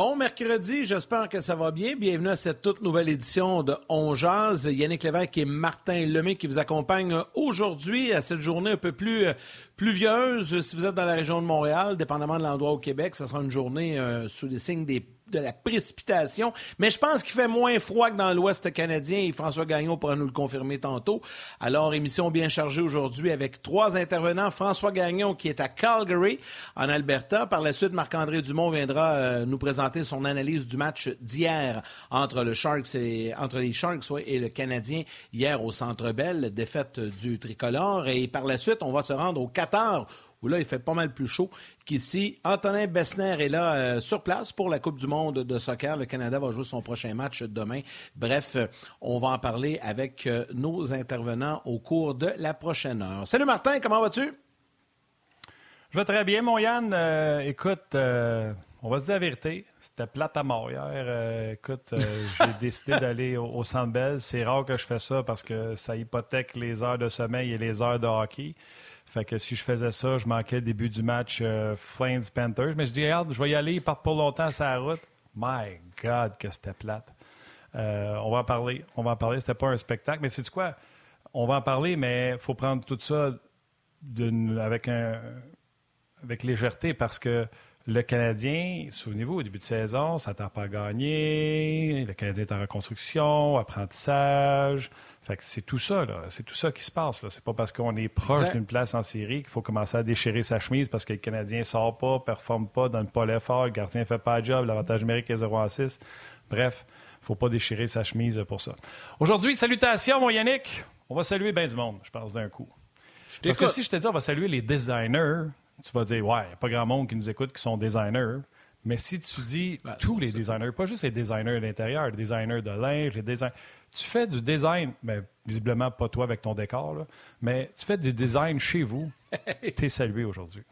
Bon mercredi, j'espère que ça va bien. Bienvenue à cette toute nouvelle édition de On Jazz. Yannick Lévesque et Martin Lemay qui vous accompagnent aujourd'hui à cette journée un peu plus euh, pluvieuse. Si vous êtes dans la région de Montréal, dépendamment de l'endroit au Québec, ce sera une journée euh, sous les signes des de la précipitation. Mais je pense qu'il fait moins froid que dans l'Ouest canadien et François Gagnon pourra nous le confirmer tantôt. Alors, émission bien chargée aujourd'hui avec trois intervenants. François Gagnon qui est à Calgary, en Alberta. Par la suite, Marc-André Dumont viendra euh, nous présenter son analyse du match d'hier entre les Sharks et le Canadien hier au Centre Bell, défaite du tricolore. Et par la suite, on va se rendre au Qatar où là, il fait pas mal plus chaud qu'ici. Antonin Bessner est là euh, sur place pour la Coupe du monde de soccer. Le Canada va jouer son prochain match demain. Bref, euh, on va en parler avec euh, nos intervenants au cours de la prochaine heure. Salut Martin, comment vas-tu? Je vais très bien, mon Yann. écoute, on va se dire la vérité. C'était plate à mort hier. écoute, j'ai décidé d'aller au, au Centre Bell. C'est rare que je fais ça parce que ça hypothèque les heures de sommeil et les heures de hockey. Fait que si je faisais ça, je manquais le début du match euh, Flames-Panthers. Mais je dis, regarde, je vais y aller, ils partent pas longtemps sur la route. My God, que c'était plate. Euh, on va en parler. On va en parler. C'était pas un spectacle. Mais c'est quoi? On va en parler, mais il faut prendre tout ça avec, un, avec légèreté parce que le Canadien, souvenez-vous, au début de saison, ça t'a pas gagné. Le Canadien est en reconstruction, apprentissage. Fait c'est tout ça, là. C'est tout ça qui se passe, là. C'est pas parce qu'on est proche d'une place en série qu'il faut commencer à déchirer sa chemise parce que le Canadien sort pas, performe pas, donne pas l'effort, le gardien fait pas le job, l'avantage numérique est 0 à 6. Bref, faut pas déchirer sa chemise pour ça. Aujourd'hui, salutations, mon Yannick. On va saluer bien du monde, je pense, d'un coup. parce que si je te dis on va saluer les designers, tu vas dire, ouais, il n'y a pas grand monde qui nous écoute qui sont designers. Mais si tu dis ben, tous les designers, pas juste les designers d'intérieur, les designers de linge, les designers. Tu fais du design, mais visiblement pas toi avec ton décor, mais tu fais du design chez vous. tu es salué aujourd'hui.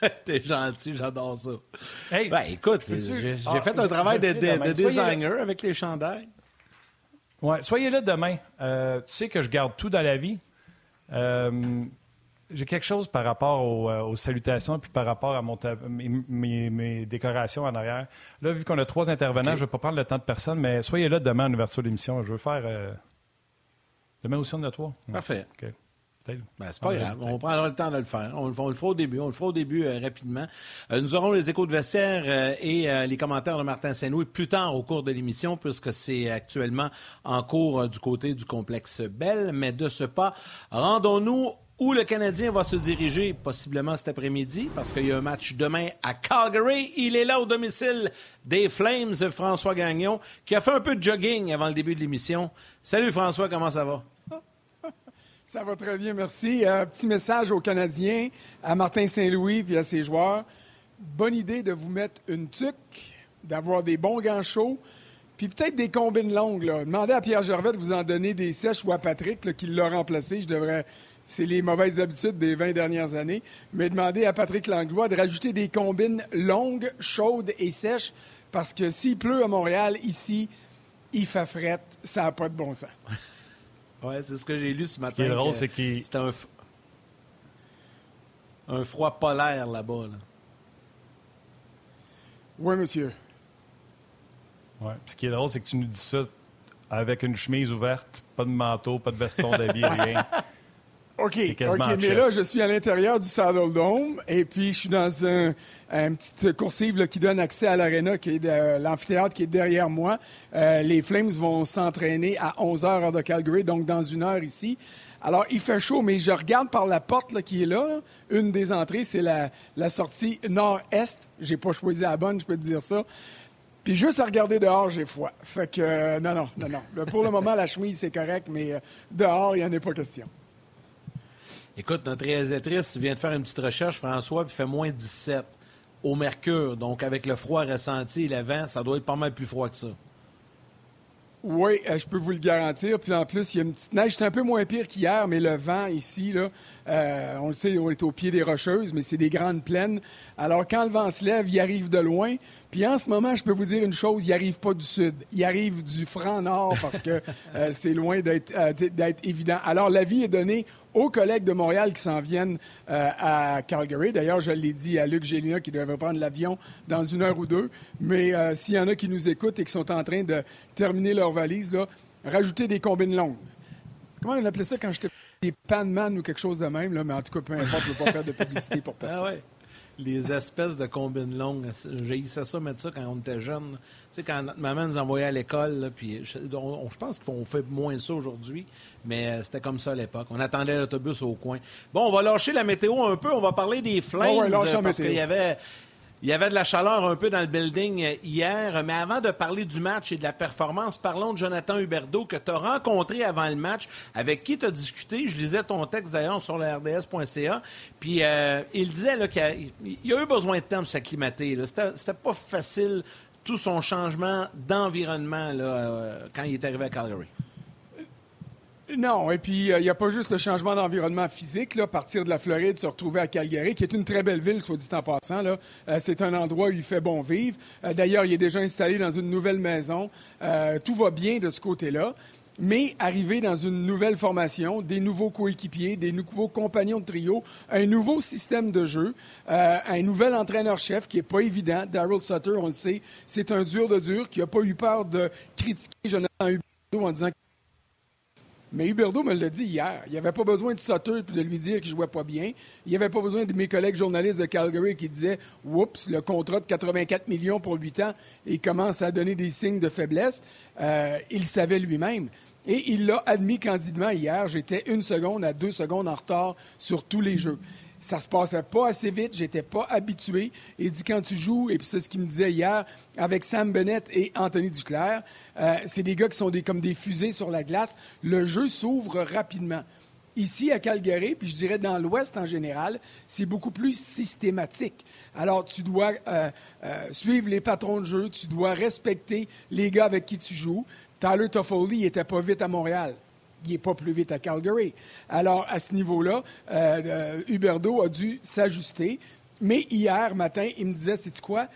T'es gentil, j'adore ça. ben, écoute, j'ai ah, fait un travail de, designer avec les chandails. Ouais, soyez là demain. Euh, tu sais que je garde tout dans la vie. Euh, j'ai quelque chose par rapport euh, aux, salutations puis par rapport à mon mes, décorations en arrière. Là, vu qu'on a trois intervenants, je ne vais pas prendre le temps de personne, mais soyez là demain en ouverture d'émission. Je veux faire. Euh, demain aussi, on a trois? Parfait. Ben, c'est pas grave. On prendra le temps de le faire. On, le fera au début. On le fera au début euh, rapidement. nous aurons les échos de vestiaire et les commentaires de Martin Saint-Louis plus tard au cours de l'émission, puisque c'est actuellement en cours du côté du complexe Bell. Mais de ce pas, rendons-nous où le Canadien va se diriger possiblement cet après-midi parce qu'il y a un match demain à Calgary. Il est là au domicile des Flames, François Gagnon, qui a fait un peu de jogging avant le début de l'émission. Salut François, comment ça va? Ça va très bien, merci. Un petit message aux Canadiens, à Martin Saint-Louis et à ses joueurs. Bonne idée de vous mettre une tuque, d'avoir des bons gants chauds, puis peut-être des combines longues. Demandez à Pierre Gervais de vous en donner des sèches ou à Patrick, qui l'a remplacé. Je devrais c'est les mauvaises habitudes des 20 dernières années. Mais demandez à Patrick Langlois de rajouter des combines longues, chaudes et sèches, parce que s'il pleut à Montréal, ici, il fait fret, ça n'a pas de bon sens. oui, c'est ce que j'ai lu ce matin. Ce qui est drôle, c'est qu'il... C'était un, froid polaire là-bas. Oui, monsieur. Ouais. Ce qui est drôle, c'est que tu nous dis ça avec une chemise ouverte, pas de manteau, pas de veston d'habit, rien. OK, OK, mais là, je suis à l'intérieur du Saddle Dome et puis je suis dans un, une petite coursive qui donne accès à l'aréna, qui est l'amphithéâtre qui est derrière moi. Euh, les Flames vont s'entraîner à 11 h heure de Calgary, donc dans une heure ici. Alors, il fait chaud, mais je regarde par la porte qui est là. Une des entrées, c'est la, la sortie nord-est. J'ai pas choisi la bonne, je peux te dire ça. Puis juste à regarder dehors, j'ai froid. Fait que, euh, non, non, non, non. Pour le moment, la chemise, c'est correct, mais euh, dehors, il n'y en a pas question. Écoute, notre réalisatrice vient de faire une petite recherche, François, puis fait moins 17 au mercure. Donc, avec le froid ressenti et le vent, ça doit être pas mal plus froid que ça. Oui, euh, je peux vous le garantir. Puis en plus, il y a une petite neige. C'est un peu moins pire qu'hier, mais le vent ici, là, euh, on le sait, on est au pied des Rocheuses, mais c'est des grandes plaines. Alors, quand le vent se lève, il arrive de loin. Puis en ce moment, je peux vous dire une chose, il arrive pas du sud. Il arrive du franc nord parce que euh, c'est loin d'être évident. Alors, l'avis est donné aux collègues de Montréal qui s'en viennent à Calgary. D'ailleurs, je l'ai dit à Luc Gélina qui devrait prendre l'avion dans une heure ou deux. Mais s'il y en a qui nous écoutent et qui sont en train de terminer leur valise, là, rajouter des combines longues. Comment on appelait ça quand j'étais des panman ou quelque chose de même, là, mais en tout cas, peu importe, je ne veux pas faire de publicité pour ah personne. Ah ouais. Les espèces de combines longues. J'ai ça mettre ça quand on était jeune. Tu sais, quand notre maman nous envoyait à l'école, puis je, pense qu'on fait moins ça aujourd'hui, mais euh, c'était comme ça à l'époque. On attendait l'autobus au coin. Bon, on va lâcher la météo un peu. On va parler des flammes. Oh ouais, parce qu'il y avait il y avait de la chaleur un peu dans le building euh, hier, mais avant de parler du match et de la performance, parlons de Jonathan Huberdeau que tu as rencontré avant le match, avec qui tu as discuté. Je lisais ton texte d'ailleurs sur le RDS.ca. Puis euh, il disait qu'il a, a, eu besoin de temps pour s'acclimater. C'était pas facile tout son changement d'environnement euh, quand il est arrivé à Calgary. Non, et puis euh, il n'y a pas juste le changement d'environnement physique, là, partir de la Floride, se retrouver à Calgary, qui est une très belle ville, soit dit en passant. Là. Euh, c'est un endroit où il fait bon vivre. Euh, d'ailleurs, il est déjà installé dans une nouvelle maison. tout va bien de ce côté-là. Mais arriver dans une nouvelle formation, des nouveaux coéquipiers, des nouveaux compagnons de trio, un nouveau système de jeu, un nouvel entraîneur-chef qui n'est pas évident, Daryl Sutter, on le sait, c'est un dur de dur qui n'a pas eu peur de critiquer Jonathan Huberdeau en disant mais Huberdo me l'a dit hier. Il n'y avait pas besoin de Sutter de lui dire qu'il jouait pas bien. Il n'y avait pas besoin de mes collègues journalistes de Calgary qui disaient Oups, le contrat de 84 millions pour 8 ans, il commence à donner des signes de faiblesse. Euh, il savait lui-même. Et il l'a admis candidement hier. J'étais une seconde à deux secondes en retard sur tous les jeux ça se passait pas assez vite, j'étais pas habitué. Il dit quand tu joues, et puis c'est ce qu'il me disait hier, avec Sam Bennett et Anthony Duclair, euh, c'est des gars qui sont des, comme des fusées sur la glace. Le jeu s'ouvre rapidement. Ici, à Calgary, puis je dirais dans l'Ouest en général, c'est beaucoup plus systématique. Alors, tu dois euh, euh, suivre les patrons de jeu, tu dois respecter les gars avec qui tu joues. Tyler Toffoli n'était pas vite à Montréal il n'est pas plus vite à Calgary. Alors, à ce niveau-là, euh, euh, Huberdo a dû s'ajuster. Mais hier matin, il me disait, c'est quoi?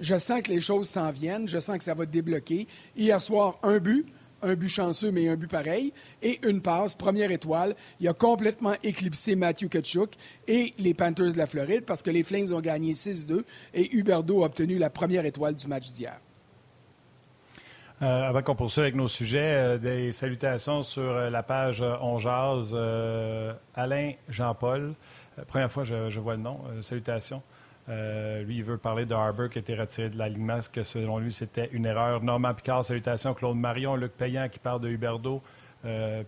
Je sens que les choses s'en viennent, je sens que ça va débloquer. Hier soir, un but, un but chanceux, mais un but pareil, et une passe, première étoile. Il a complètement éclipsé Matthew Kachuk et les Panthers de la Floride parce que les Flames ont gagné 6-2 et Huberdo a obtenu la première étoile du match d'hier. Euh, avant qu'on poursuive avec nos sujets, euh, des salutations sur euh, la page On Jazz. Alain Jean-Paul, première fois je, vois le nom. salutations. lui, il veut parler de Harbour qui a été retiré de l'alignement, que selon lui, c'était une erreur. Normand Picard, salutations. Claude Marion, Luc Payan qui parle de Huberdo.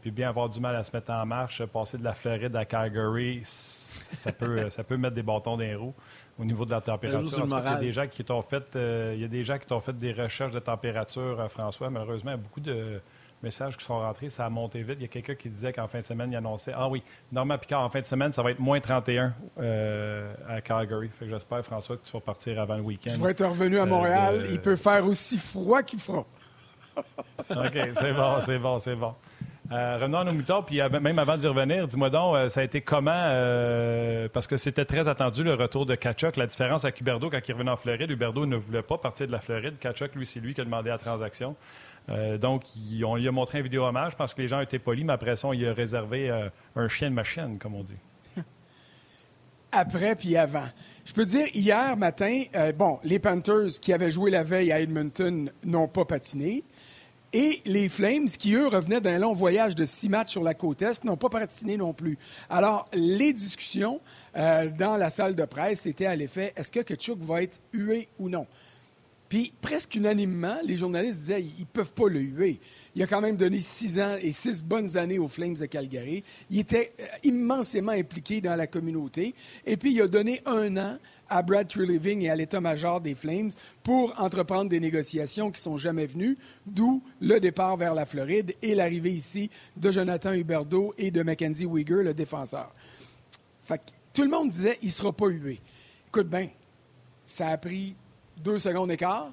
puis bien avoir du mal à se mettre en marche, passer de la Floride à Calgary, ça peut, ça peut mettre des bâtons dans les roues au niveau de la température. il, y a des gens qui t'ont fait, euh, il y a des gens qui t'ont fait des recherches de température, euh, François. Malheureusement, il y a beaucoup de messages qui sont rentrés. Ça a monté vite. Il y a quelqu'un qui disait qu'en fin de semaine, il annonçait Ah oui, Normand Picard, en fin de semaine, ça va être moins 31 euh, à Calgary. Fait que j'espère, François, que tu vas partir avant le week-end. Je vais être revenu à Montréal. Il peut faire aussi froid qu'il fera. OK, c'est bon, c'est bon, c'est bon. Euh, revenons à nos moutons, puis euh, même avant d'y revenir, dis-moi donc, euh, ça a été comment, euh, parce que c'était très attendu le retour de Kachuk, la différence avec Huberdo quand il revenait en Floride. Huberdo ne voulait pas partir de la Floride. Kachuk, lui, c'est lui qui a demandé la transaction. donc, on lui a montré un vidéo hommage parce que les gens étaient polis, mais après ça, on lui a réservé un chien de machine, comme on dit. Après puis avant. Je peux dire, hier matin, bon, les Panthers qui avaient joué la veille à Edmonton n'ont pas patiné. Et les Flames, qui eux revenaient d'un long voyage de six matchs sur la côte Est, n'ont pas patiné non plus. Alors, les discussions euh, dans la salle de presse étaient à l'effet est-ce que Kachuk va être hué ou non? Puis presque unanimement, les journalistes disaient ils peuvent pas le huer. Il a quand même donné six ans et six bonnes années aux Flames de Calgary. Il était euh, immensément impliqué dans la communauté. Et puis, il a donné un an à Brad Treliving et à l'état-major des Flames pour entreprendre des négociations qui sont jamais venues, d'où le départ vers la Floride et l'arrivée ici de Jonathan Huberdeau et de Mackenzie Weger, le défenseur. Fait tout le monde disait il sera pas hué. Écoute bien, ça a pris deux secondes d'écart.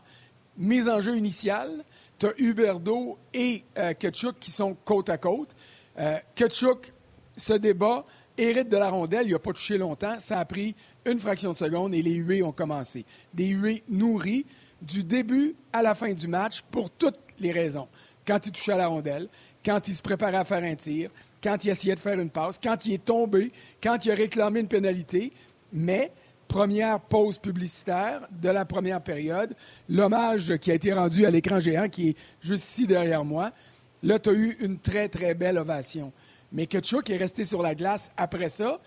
Mise en jeu initiale, tu as Huberdo et euh, Ketchuk qui sont côte à côte. Euh, Ketchuk se débat, hérite de la rondelle, il n'a pas touché longtemps. Ça a pris une fraction de seconde et les huées ont commencé. Des huées nourries du début à la fin du match pour toutes les raisons. Quand il touchait à la rondelle, quand il se préparait à faire un tir, quand il essayait de faire une passe, quand il est tombé, quand il a réclamé une pénalité. Mais première pause publicitaire de la première période, l'hommage qui a été rendu à l'écran géant qui est juste ici derrière moi. Là, tu as eu une très, très belle ovation. Mais Kutchuk est resté sur la glace après ça.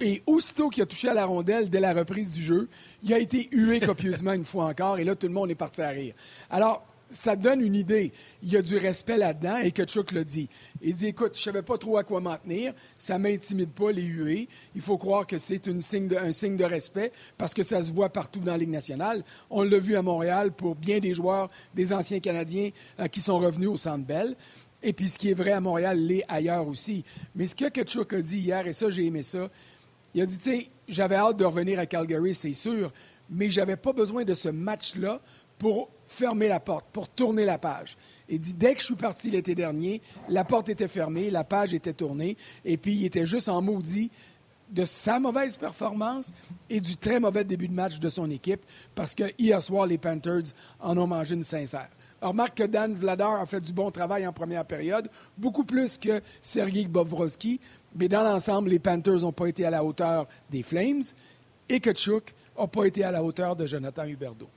Et aussitôt qu'il a touché à la rondelle dès la reprise du jeu, il a été hué copieusement une fois encore. Et là, tout le monde est parti à rire. Alors, ça donne une idée. Il y a du respect là-dedans et Kutchuk le dit. Il dit Écoute, je ne savais pas trop à quoi m'en tenir. Ça m'intimide pas, les huées. Il faut croire que c'est un signe de respect parce que ça se voit partout dans la Ligue nationale. On l'a vu à Montréal pour bien des joueurs, des anciens Canadiens euh, qui sont revenus au Centre Bell. Et puis ce qui est vrai à Montréal l'est ailleurs aussi. Mais ce que Kutchuk a dit hier, et ça, j'ai aimé ça, il a dit Tu sais, j'avais hâte de revenir à Calgary, c'est sûr, mais je n'avais pas besoin de ce match-là pour fermer la porte, pour tourner la page. Il dit, dès que je suis parti l'été dernier, la porte était fermée, la page était tournée, et puis il était juste en maudit de sa mauvaise performance et du très mauvais début de match de son équipe, parce que hier soir, les Panthers en ont mangé une sincère. Remarque que Dan Vladar a fait du bon travail en première période, beaucoup plus que Sergei Bobrovski, mais dans l'ensemble, les Panthers n'ont pas été à la hauteur des Flames et Kachuk n'a pas été à la hauteur de Jonathan Huberdeau.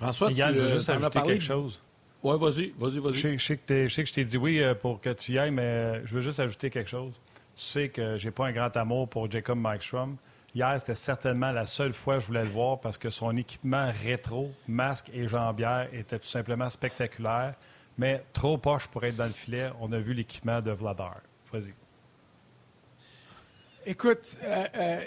François, tu veux juste ajouter parlé... quelque chose. Oui, vas-y, vas-y, vas-y. Je, sais que je t'ai dit oui euh, pour que tu y ailles, mais euh, je veux juste ajouter quelque chose. Tu sais que j'ai pas un grand amour pour Jacob Markstrom. Hier, c'était certainement la seule fois que je voulais le voir parce que son équipement rétro, masque et jambière était tout simplement spectaculaire. Mais trop poche pour être dans le filet. On a vu l'équipement de Vladar. Vas-y. Écoute, euh,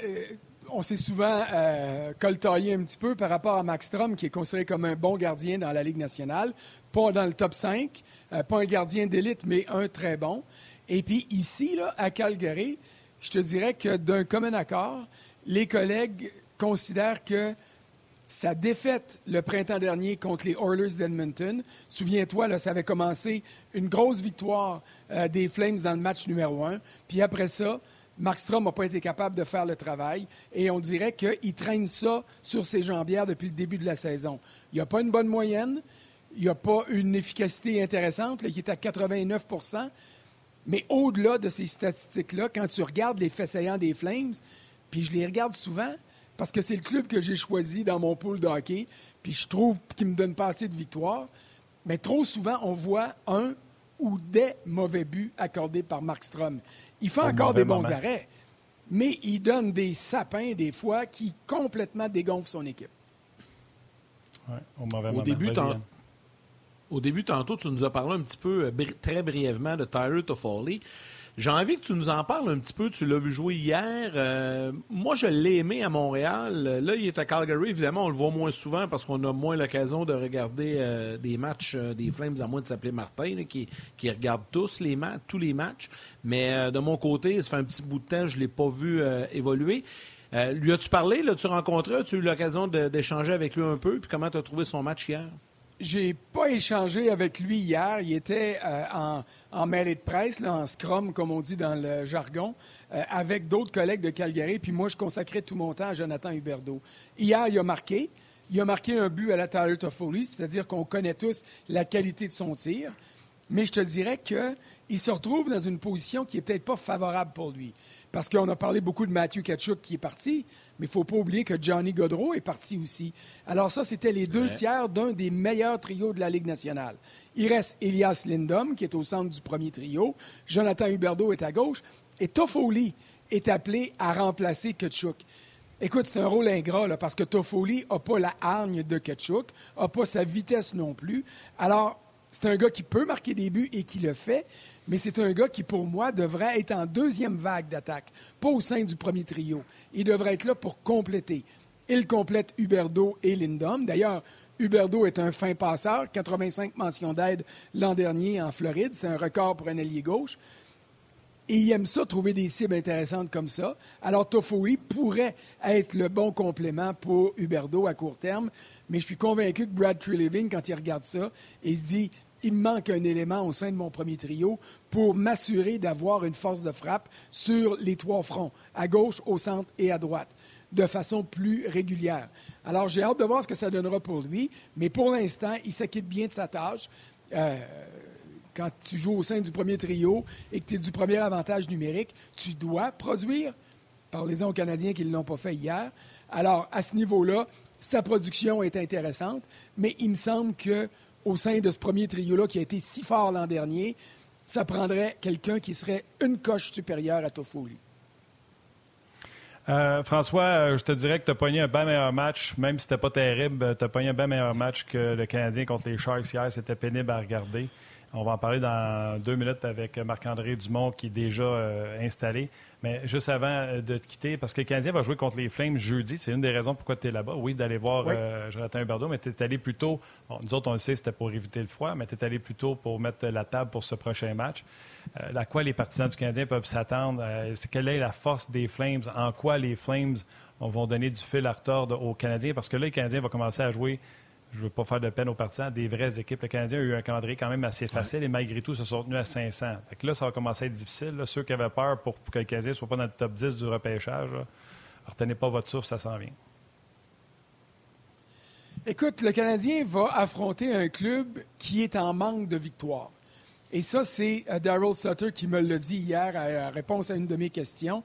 on s'est souvent euh, un petit peu par rapport à Max Strom, qui est considéré comme un bon gardien dans la Ligue nationale. Pas dans le top 5, euh, pas un gardien d'élite, mais un très bon. Et puis ici, à Calgary, je te dirais que d'un commun accord, les collègues considèrent que sa défaite le printemps dernier contre les Oilers d'Edmonton, souviens-toi, ça avait commencé une grosse victoire euh, des Flames dans le match numéro un. Puis après ça, Markstrom n'a pas été capable de faire le travail et on dirait qu'il traîne ça sur ses jambières depuis le début de la saison. Il n'y a pas une bonne moyenne, il n'y a pas une efficacité intéressante, qui est à 89% mais au-delà de ces statistiques-là, quand tu regardes les faits des Flames, puis je les regarde souvent parce que c'est le club que j'ai choisi dans mon pool de hockey, puis je trouve qu'il me donne pas assez de victoires, mais trop souvent, on voit un ou des mauvais buts accordés par Markstrom. Il fait encore des bons arrêts, mais il donne des sapins des fois qui complètement dégonflent son équipe. au, début, au début, tantôt, tu nous as parlé un petit peu, euh, très brièvement, de Tyler Toffoli. J'ai envie que tu nous en parles un petit peu. Tu l'as vu jouer hier. Euh, moi, je l'ai aimé à Montréal. Là, il est à Calgary. Évidemment, on le voit moins souvent parce qu'on a moins l'occasion de regarder euh, des matchs euh, des Flames, à moins de s'appeler Martin, qui, qui, regarde tous les matchs. Mais de mon côté, ça fait un petit bout de temps, je ne l'ai pas vu évoluer. lui as-tu parlé? L'as-tu rencontré? As-tu eu l'occasion d'échanger avec lui un peu? Puis comment tu as trouvé son match hier? J'ai pas échangé avec lui hier. Il était euh, en, en mêlée de presse, en scrum, comme on dit dans le jargon, euh, avec d'autres collègues de Calgary. Puis moi, je consacrais tout mon temps à Jonathan Huberdeau. Hier, il a marqué. Il a marqué un but à la Tyler Toffoli, c'est-à-dire qu'on connaît tous la qualité de son tir. Mais je te dirais qu'il se retrouve dans une position qui n'est peut-être pas favorable pour lui. Parce qu'on a parlé beaucoup de Matthew Kachuk qui est parti, mais il ne faut pas oublier que Johnny Godreau est parti aussi. Alors ça, c'était les deux tiers d'un des meilleurs trios de la Ligue nationale. Il reste Elias Lindom, qui est au centre du premier trio. Jonathan Huberdeau est à gauche. Et Toffoli est appelé à remplacer Kachuk. Écoute, c'est un rôle ingrat parce que Toffoli n'a pas la hargne de Ketchuk, n'a pas sa vitesse non plus. Alors, c'est un gars qui peut marquer des buts et qui le fait, mais c'est un gars qui, pour moi, devrait être en deuxième vague d'attaque, pas au sein du premier trio. Il devrait être là pour compléter. Il complète Huberdo et Lindom. D'ailleurs, Huberdo est un fin passeur, 85 mentions d'aide l'an dernier en Floride. C'est un record pour un ailier gauche. Et il aime ça, trouver des cibles intéressantes comme ça. Alors, Toffoli pourrait être le bon complément pour Huberdo à court terme, mais je suis convaincu que Brad Treliving, quand il regarde ça, il se dit il me manque un élément au sein de mon premier trio pour m'assurer d'avoir une force de frappe sur les trois fronts, à gauche, au centre et à droite, de façon plus régulière. Alors, j'ai hâte de voir ce que ça donnera pour lui, mais pour l'instant, il s'acquitte bien de sa tâche. Euh, quand tu joues au sein du premier trio et que tu es du premier avantage numérique, tu dois produire. Parlez-en aux Canadiens qui ne l'ont pas fait hier. Alors, à ce niveau-là, sa production est intéressante, mais il me semble que au sein de ce premier trio-là qui a été si fort l'an dernier, ça prendrait quelqu'un qui serait une coche supérieure à Toffoli. Euh, François, euh, je te dirais que tu as pogné un bien meilleur match, même si c'était pas terrible, tu as pogné un bien meilleur match que le Canadien contre les Sharks hier. C'était pénible à regarder. On va en parler dans deux minutes avec Marc-André Dumont qui est déjà euh, installé. Mais juste avant euh, de te quitter, parce que le Canadien va jouer contre les Flames jeudi, c'est une des raisons pourquoi tu es là-bas. Oui, d'aller voir euh, Jonathan Huberdeau, mais tu es allé plus tôt. nous autres, on le sait, c'était pour éviter le froid, mais tu es allé plus tôt pour mettre la table pour ce prochain match. à quoi les partisans du Canadien peuvent s'attendre? quelle est la force des Flames? En quoi les Flames vont donner du fil à retordre aux Canadiens? Parce que là, le Canadien va commencer à jouer je ne veux pas faire de peine aux partisans, des vraies équipes. Le Canadien a eu un calendrier quand même assez facile et malgré tout, se sont tenus à 500. là, ça va commencer à être difficile. Ceux qui avaient peur pour, que le Canadien ne soit pas dans le top 10 du repêchage, retenez pas votre souffle, ça s'en vient. Écoute, le Canadien va affronter un club qui est en manque de victoire. Et ça, c'est euh, Daryl Sutter qui me l'a dit hier en réponse à une de mes questions.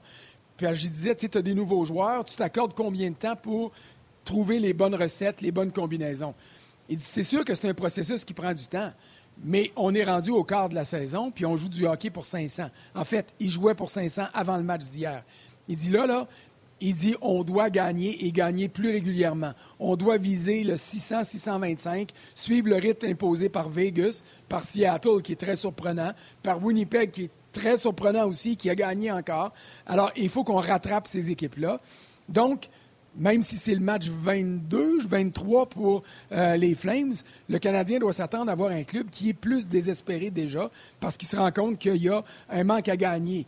Puis je disais, tu as des nouveaux joueurs, tu t'accordes combien de temps pour trouver les bonnes recettes, les bonnes combinaisons. Il dit, c'est sûr que c'est un processus qui prend du temps, mais on est rendu au quart de la saison, puis on joue du hockey pour 500. En fait, il jouait pour 500 avant le match d'hier. Il dit là, là, il dit on doit gagner et gagner plus régulièrement. On doit viser le 600-625, suivre le rythme imposé par Vegas, par Seattle, qui est très surprenant, par Winnipeg, qui est très surprenant aussi, qui a gagné encore. Alors, il faut qu'on rattrape ces équipes-là. Donc, même si c'est le match 22, 23 pour euh, les Flames, le Canadien doit s'attendre à avoir un club qui est plus désespéré déjà parce qu'il se rend compte qu'il y a un manque à gagner.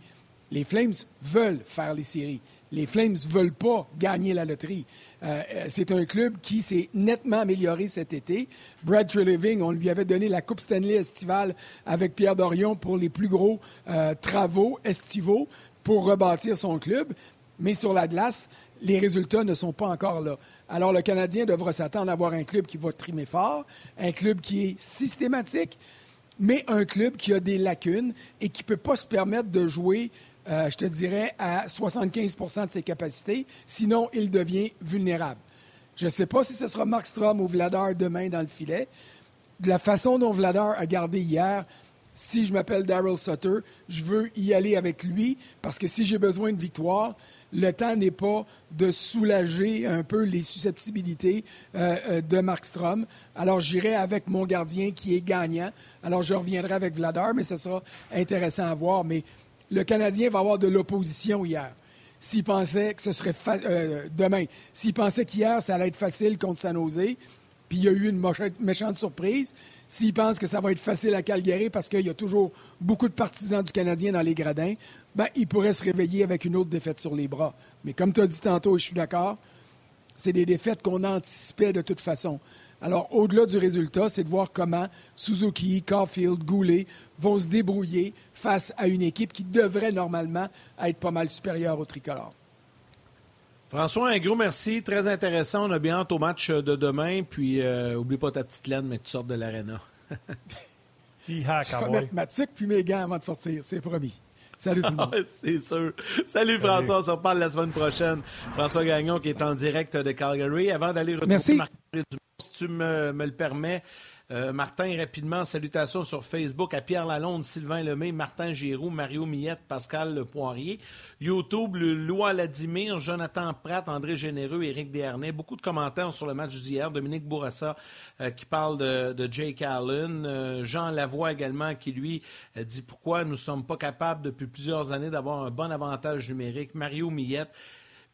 Les Flames veulent faire les séries. Les Flames ne veulent pas gagner la loterie. Euh, euh, c'est un club qui s'est nettement amélioré cet été. Brad Treliving, on lui avait donné la Coupe Stanley estivale avec Pierre Dorion pour les plus gros travaux estivaux pour rebâtir son club. Mais sur la glace, les résultats ne sont pas encore là. Alors, le Canadien devra s'attendre à avoir un club qui va trimer fort, un club qui est systématique, mais un club qui a des lacunes et qui ne peut pas se permettre de jouer, euh, je te dirais, à 75% de ses capacités, sinon il devient vulnérable. Je ne sais pas si ce sera Mark Strom ou Vladar demain dans le filet. De la façon dont Vladar a gardé hier, si je m'appelle Daryl Sutter, je veux y aller avec lui parce que si j'ai besoin de victoire, le temps n'est pas de soulager un peu les susceptibilités euh, euh, de Mark Strom. Alors, j'irai avec mon gardien qui est gagnant. Alors, je reviendrai avec Vladar, mais ce sera intéressant à voir. Mais le Canadien va avoir de l'opposition hier. S'il pensait que ce serait euh, demain, s'il pensait qu'hier, ça allait être facile contre San Jose, puis il y a eu une méchante surprise. S'il pense que ça va être facile à Calgary parce qu'il y a toujours beaucoup de partisans du Canadien dans les gradins, ben, il pourrait se réveiller avec une autre défaite sur les bras. Mais comme tu as dit tantôt, et je suis d'accord, c'est des défaites qu'on anticipait de toute façon. Alors, au-delà du résultat, c'est de voir comment Suzuki, Caulfield, Goulet vont se débrouiller face à une équipe qui devrait normalement être pas mal supérieure au tricolore. François, un gros merci. Très intéressant. On a bien hâte au match de demain. Puis, euh, oublie pas ta petite laine, mais tu sors de l'aréna. Je vais mettre ma tuque puis mes gants avant de sortir. C'est promis. Salut tout le monde. c'est sûr. Salut, François. On se reparle la semaine prochaine. François Gagnon qui est en direct de Calgary. Avant d'aller retrouver Marc si tu me, me, le permets, Euh, Martin, rapidement, salutations sur Facebook à Pierre Lalonde, Sylvain Lemay, Martin Giroux, Mario Millette, Pascal Le Poirier. YouTube, Loi Ladimir, Jonathan Pratt, André Généreux, Éric Desharnais. Beaucoup de commentaires sur le match d'hier. Dominique Bourassa euh, qui parle de, Jake Allen. Euh, Jean Lavoie également qui, lui, dit pourquoi nous ne sommes pas capables depuis plusieurs années d'avoir un bon avantage numérique. Mario Millette.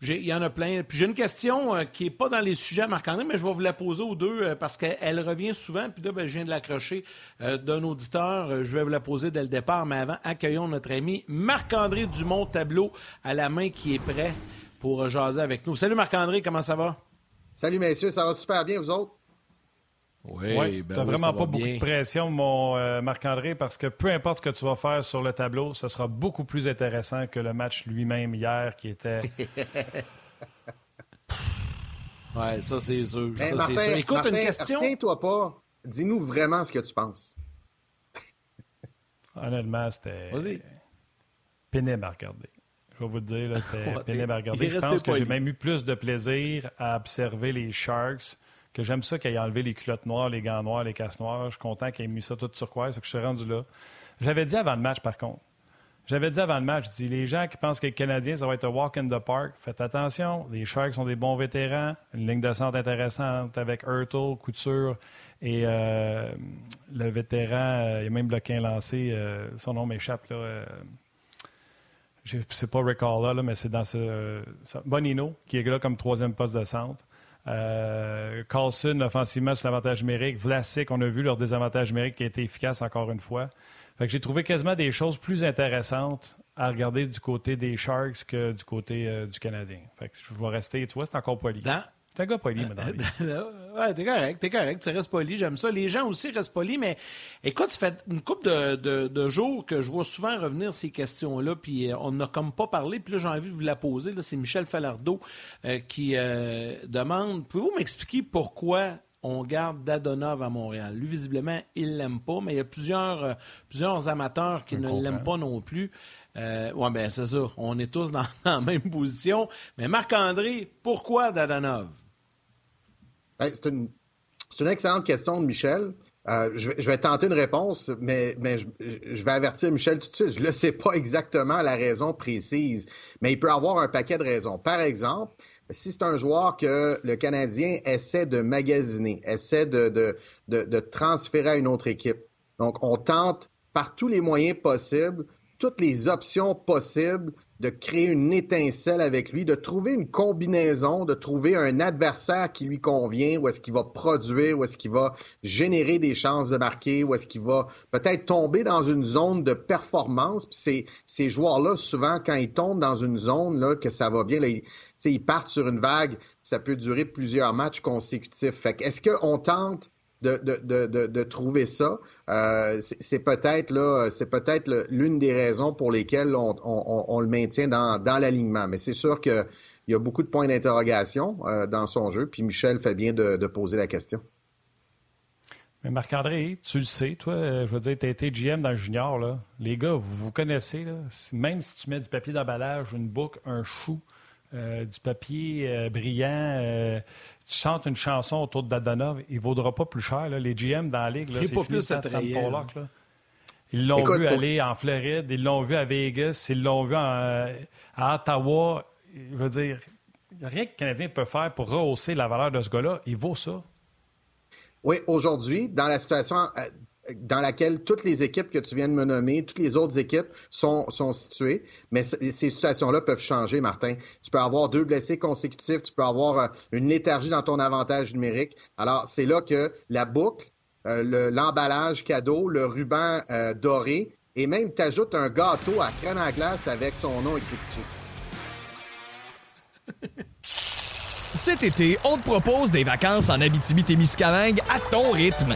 Il y en a plein. Puis j'ai une question euh, qui n'est pas dans les sujets Marc-André, mais je vais vous la poser aux deux euh, parce qu'elle revient souvent. Puis là, ben, je viens de l'accrocher euh, d'un auditeur. je vais vous la poser dès le départ. Mais avant, accueillons notre ami Marc-André Dumont-Tableau à la main qui est prêt pour jaser avec nous. Salut Marc-André, comment ça va? Salut messieurs, ça va super bien, vous autres? Oui, ben vraiment pas beaucoup de pression, mon euh, Marc-André, parce que peu importe ce que tu vas faire sur le tableau, ce sera beaucoup plus intéressant que le match lui-même hier qui était. oui, ça c'est sûr. ça, sûr. Écoute, une question? Tiens-toi pas. Dis-nous vraiment ce que tu penses. Honnêtement, c'était pénible à regarder. Je vais vous le dire, c'était pénible à regarder. Je pense que j'ai même eu plus de plaisir à observer les Sharks que j'aime ça qu'il ait enlevé les culottes noires, les gants noirs, les casques noirs. Je suis content qu'il ait mis ça tout turquoise, que je suis rendu là. J'avais dit avant le match, par contre. J'avais dit avant le match, je dis, les gens qui pensent que les Canadiens, ça va être un walk in the park, faites attention. Les Sharks sont des bons vétérans. Une ligne de centre intéressante avec Hurtle, Couture et euh, le vétéran, euh, il a même bloqué un lancé. Euh, son nom m'échappe, là. c'est pas Recall là, mais c'est dans ce. Bonino, qui est là comme troisième poste de centre. Euh, Carlson, offensivement, sur l'avantage numérique. Vlasic, on a vu leur désavantage numérique qui a été efficace encore une fois. j'ai trouvé quasiment des choses plus intéressantes à regarder du côté des Sharks que du côté euh, du Canadien. je vais rester, tu vois, c'est encore poli. T'es un gars poli, madame. ouais, t'es correct, t'es correct. Tu restes poli, j'aime ça. Les gens aussi restent polis, mais écoute, ça fait une couple de, jours que je vois souvent revenir ces questions-là, puis euh, on n'a comme pas parlé, puis là, j'ai envie de vous la poser. C'est Michel Falardeau euh, qui euh, demande Pouvez-vous m'expliquer pourquoi on garde Dadonov à Montréal? Lui, visiblement, il l'aime pas, mais il y a plusieurs, plusieurs amateurs qui ne l'aiment pas non plus. oui, bien, c'est ça. On est tous dans, dans la même position. Mais Marc-André, pourquoi Dadonov? C'est une, excellente question de Michel. Euh, je, vais tenter une réponse, mais, je, vais avertir Michel tout de suite. Je ne sais pas exactement la raison précise, mais il peut avoir un paquet de raisons. Par exemple, si c'est un joueur que le Canadien essaie de magasiner, essaie de, de transférer à une autre équipe. Donc, on tente par tous les moyens possibles, toutes les options possibles de créer une étincelle avec lui, de trouver une combinaison, de trouver un adversaire qui lui convient, où est-ce qu'il va produire, où est-ce qu'il va générer des chances de marquer, où est-ce qu'il va peut-être tomber dans une zone de performance. Puis ces, ces joueurs-là, souvent, quand ils tombent dans une zone là, que ça va bien, là, ils, partent sur une vague, ça peut durer plusieurs matchs consécutifs. Fait est-ce qu'on tente de, de, de, de, trouver ça. Euh, c'est peut-être là, c'est peut-être l'une des raisons pour lesquelles on, on, on le maintient dans, dans l'alignement. Mais c'est sûr qu'il y a beaucoup de points d'interrogation euh, dans son jeu. Puis Michel fait bien de, poser la question. Mais Marc-André, tu le sais, toi, euh, je veux dire, tu as été GM dans le junior, là. Les gars, vous vous connaissez. Même si tu mets du papier d'emballage, une boucle, un chou, du papier brillant, chantes une chanson autour de Dadonov, il ne vaudra pas plus cher. Les GM dans la ligue, c'est pas plus Sam Pollock. Là. Ils l'ont vu aller en Floride, ils l'ont vu à Vegas, ils l'ont vu à Ottawa. Je veux dire, rien que le Canadien peut faire pour rehausser la valeur de ce gars-là. Il vaut ça. Oui, aujourd'hui, dans la situation euh, dans laquelle toutes les équipes que tu viens de me nommer, toutes les autres équipes sont, sont situées. Mais ces situations-là peuvent changer, Martin. Tu peux avoir deux blessés consécutifs, tu peux avoir euh, une léthargie dans ton avantage numérique. Alors, c'est là que la boucle, euh, l'emballage cadeau, le ruban euh, doré, et même tu ajoutes un gâteau à crème à glace avec son nom écrit dessus. Cet été, on te propose des vacances en Abitibi-Témiscamingue à ton rythme.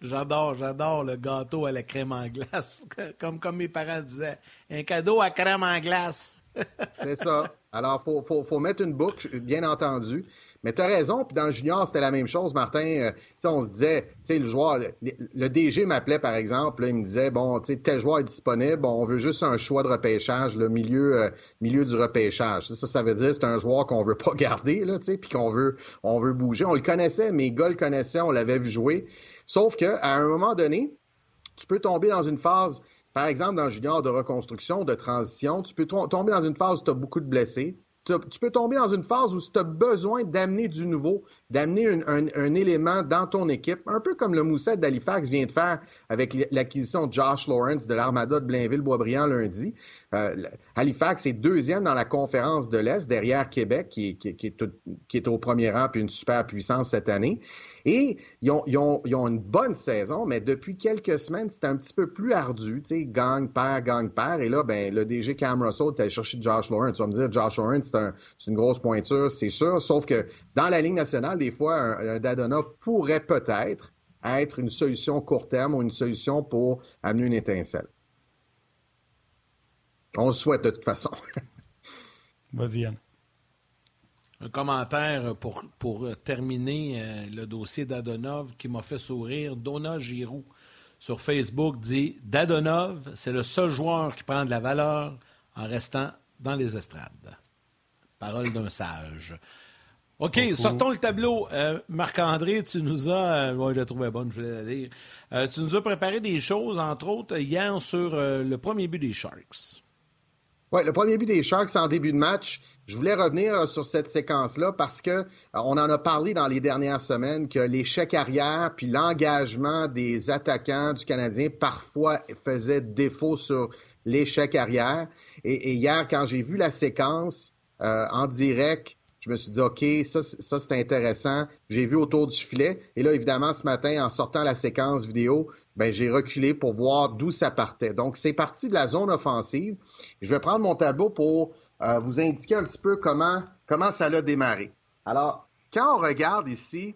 J'adore, j'adore le gâteau à la crème en glace. Comme, comme mes parents disaient, un cadeau à crème en glace. C'est ça. Alors, il faut, faut, mettre une boucle, bien entendu. Mais tu as raison, puis dans le junior, c'était la même chose, Martin. Euh, on se disait, le joueur, le, DG m'appelait, par exemple, il me disait, bon, tel joueur est disponible, on veut juste un choix de repêchage, le milieu, euh, du repêchage. Ça, ça veut dire c'est un joueur qu'on veut pas garder, là, puis qu'on veut, on veut bouger. On le connaissait, mes gars le connaissaient, on l'avait vu jouer. Sauf qu'à un moment donné, tu peux tomber dans une phase, par exemple, dans junior de reconstruction, de transition, tu peux tomber dans une phase où tu as beaucoup de blessés tu peux tomber dans une phase où tu as besoin d'amener du nouveau, d'amener un, élément dans ton équipe, un peu comme le Mousset d'Halifax vient de faire avec l'acquisition de Josh Lawrence de l'Armada de Blainville-Boisbriand lundi. Euh, Halifax est deuxième dans la conférence de l'Est, derrière Québec, qui, est, au premier rang, puis une super puissance cette année. Et ils ont, une bonne saison, mais depuis quelques semaines, c'est un petit peu plus ardu. Tu sais, gang, père, gang, père. Et là, ben, le DG Cam Russell est allé chercher Josh Lawrence. Tu vas me dire, Josh Lawrence, c'est une grosse pointure, c'est sûr. Sauf que dans la Ligue nationale, des fois, un, Dadonov pourrait peut-être être une solution court terme ou une solution pour amener une étincelle. On le souhaite de toute façon. Vas-y, Un commentaire pour, pour terminer euh, le dossier d'Adonov qui m'a fait sourire. Donna Giroux sur Facebook dit Dadonov, c'est le seul joueur qui prend de la valeur en restant dans les estrades. Parole d'un sage. OK, sortons le tableau. Euh, Marc-André, tu nous as. Euh, je la trouvais bonne, je voulais la lire. Euh, tu nous as préparé des choses, entre autres, hier sur le premier but des Sharks. Oui, le premier but des Sharks en début de match. Je voulais revenir sur cette séquence-là parce que on en a parlé dans les dernières semaines que l'échec arrière puis l'engagement des attaquants du Canadien parfois faisait défaut sur l'échec arrière. Et, et, hier, quand j'ai vu la séquence en direct, je me suis dit, OK, ça, ça c'est intéressant. J'ai vu autour du filet. Et là, évidemment, ce matin, en sortant la séquence vidéo, ben, j'ai reculé pour voir d'où ça partait. Donc, c'est parti de la zone offensive. Je vais prendre mon tableau pour euh, vous indiquer un petit peu comment, comment ça a démarré. Alors, quand on regarde ici,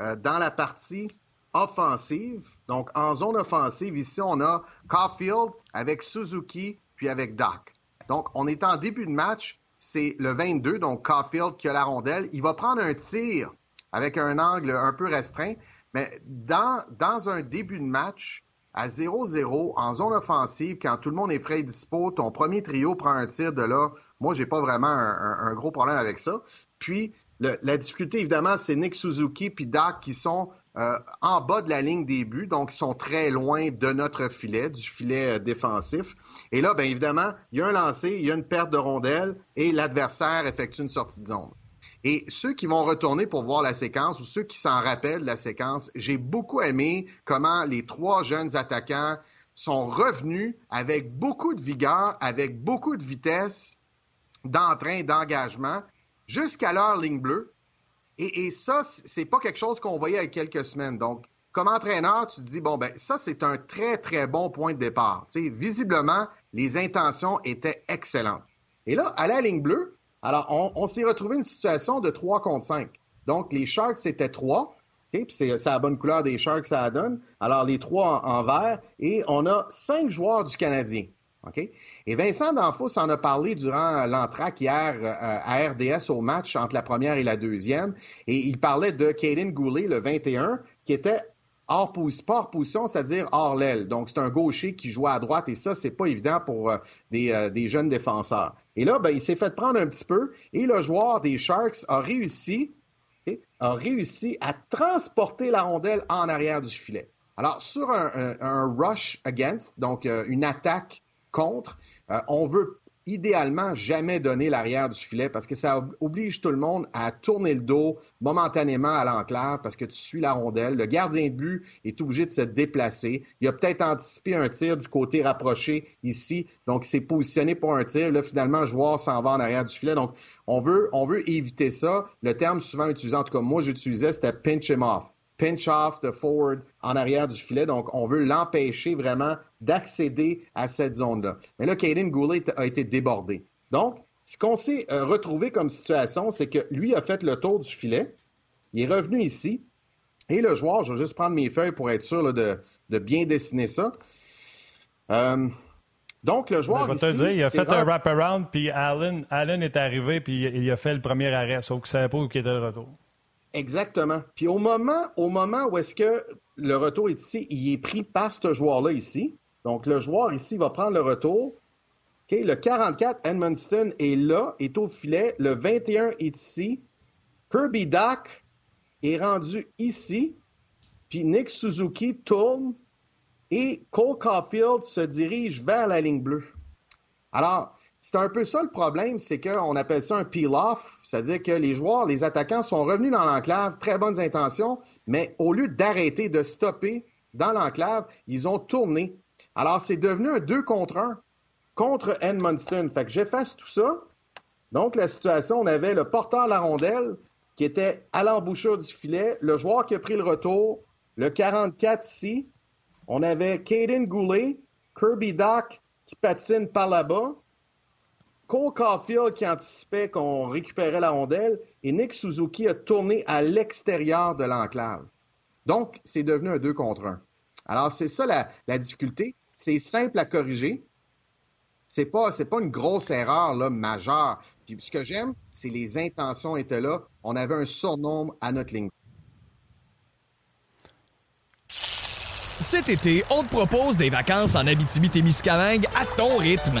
euh, dans la partie offensive, donc en zone offensive, ici, on a Caulfield avec Suzuki, puis avec Doc. Donc, on est en début de match c'est le 22, donc Caulfield qui a la rondelle. Il va prendre un tir avec un angle un peu restreint, mais dans, dans un début de match, à 0-0, en zone offensive, quand tout le monde est frais et dispo, ton premier trio prend un tir de là. Moi, j'ai pas vraiment un, gros problème avec ça. Puis, la difficulté, évidemment, c'est Nick Suzuki puis Doc qui sont euh, en bas de la ligne des buts, donc ils sont très loin de notre filet, du filet euh, défensif. Et là, bien évidemment, il y a un lancer, il y a une perte de rondelle et l'adversaire effectue une sortie de zone. Et ceux qui vont retourner pour voir la séquence ou ceux qui s'en rappellent la séquence, j'ai beaucoup aimé comment les trois jeunes attaquants sont revenus avec beaucoup de vigueur, avec beaucoup de vitesse, d'entrain, d'engagement, jusqu'à leur ligne bleue. Et, ça, ça, c'est pas quelque chose qu'on voyait il y a quelques semaines. Donc, comme entraîneur, tu te dis, bon, ben ça, c'est un très, très bon point de départ. visiblement, les intentions étaient excellentes. Et là, à la ligne bleue, alors, on, s'est retrouvé une situation de 3 contre 5. Donc, les Sharks, c'était 3. puis c'est la bonne couleur des Sharks, ça donne. Alors, les trois en, vert. Et on a cinq joueurs du Canadien. Et Vincent D'Anfos en a parlé durant l'entraque hier euh, à RDS au match entre la première et la deuxième. Et il parlait de Kaden Goulet, le 21, qui était hors, pas hors position, c'est-à-dire hors l'aile. Donc, c'est un gaucher qui jouait à droite et ça, c'est pas évident pour euh, euh, des, jeunes défenseurs. Et là, ben, il s'est fait prendre un petit peu et le joueur des Sharks a réussi, a réussi à transporter la rondelle en arrière du filet. Alors, sur un rush against, donc une attaque contre. Euh, on veut idéalement jamais donner l'arrière du filet parce que ça oblige tout le monde à tourner le dos momentanément à l'enclave parce que tu suis la rondelle. Le gardien de but est obligé de se déplacer. Il a peut-être anticipé un tir du côté rapproché ici, donc il s'est positionné pour un tir. Là, finalement, le joueur s'en va en arrière du filet. Donc, on veut, éviter ça. Le terme souvent utilisé, en tout cas moi j'utilisais, c'était pinch him off pinch off the forward en arrière du filet. Donc, on veut l'empêcher vraiment d'accéder à cette zone-là. Mais là, Caden Goulet a été débordé. Donc, ce qu'on s'est euh, retrouvé comme situation, c'est que lui a fait le tour du filet. Il est revenu ici. Et le joueur, je vais juste prendre mes feuilles pour être sûr de, bien dessiner ça. Euh, donc, le joueur. Je vais te dire, il a fait un wrap-around, puis Allen, Allen est arrivé, puis il a fait le premier arrêt, sauf qu'il ne savait pas où était le retour. Exactement. Puis au moment, moment où est-ce que le retour est ici, il est pris par ce joueur-là ici. Donc, le joueur ici va prendre le retour. le 44, Edmundston, est là, est au filet. Le 21 est ici. Kirby Duck est rendu ici. Puis Nick Suzuki tourne et Cole Caulfield se dirige vers la ligne bleue. Alors, c'est un peu ça le problème, c'est qu'on appelle ça un peel-off, c'est-à-dire que les joueurs, les attaquants sont revenus dans l'enclave, très bonnes intentions, mais au lieu d'arrêter, de stopper dans l'enclave, ils ont tourné. Alors, c'est devenu un 2 contre 1 contre Edmundston. Fait que j'efface tout ça. Donc, la situation, on avait le porteur de la rondelle qui était à l'embouchure du filet, le joueur qui a pris le retour, le 44 ici, on avait Caden Goulet, Kirby Dock qui patine par là-bas, Cole Caulfield qui anticipait qu'on récupérait la rondelle et Nick Suzuki a tourné à l'extérieur de l'enclave. Donc, c'est devenu un 2 contre 1. Alors, c'est ça la, difficulté. C'est simple à corriger. C'est pas, pas une grosse erreur là, majeure. Puis ce que j'aime, c'est les intentions étaient là. On avait un surnombre à notre ligne. Cet été, on te propose des vacances en Abitibi-Témiscamingue à ton rythme.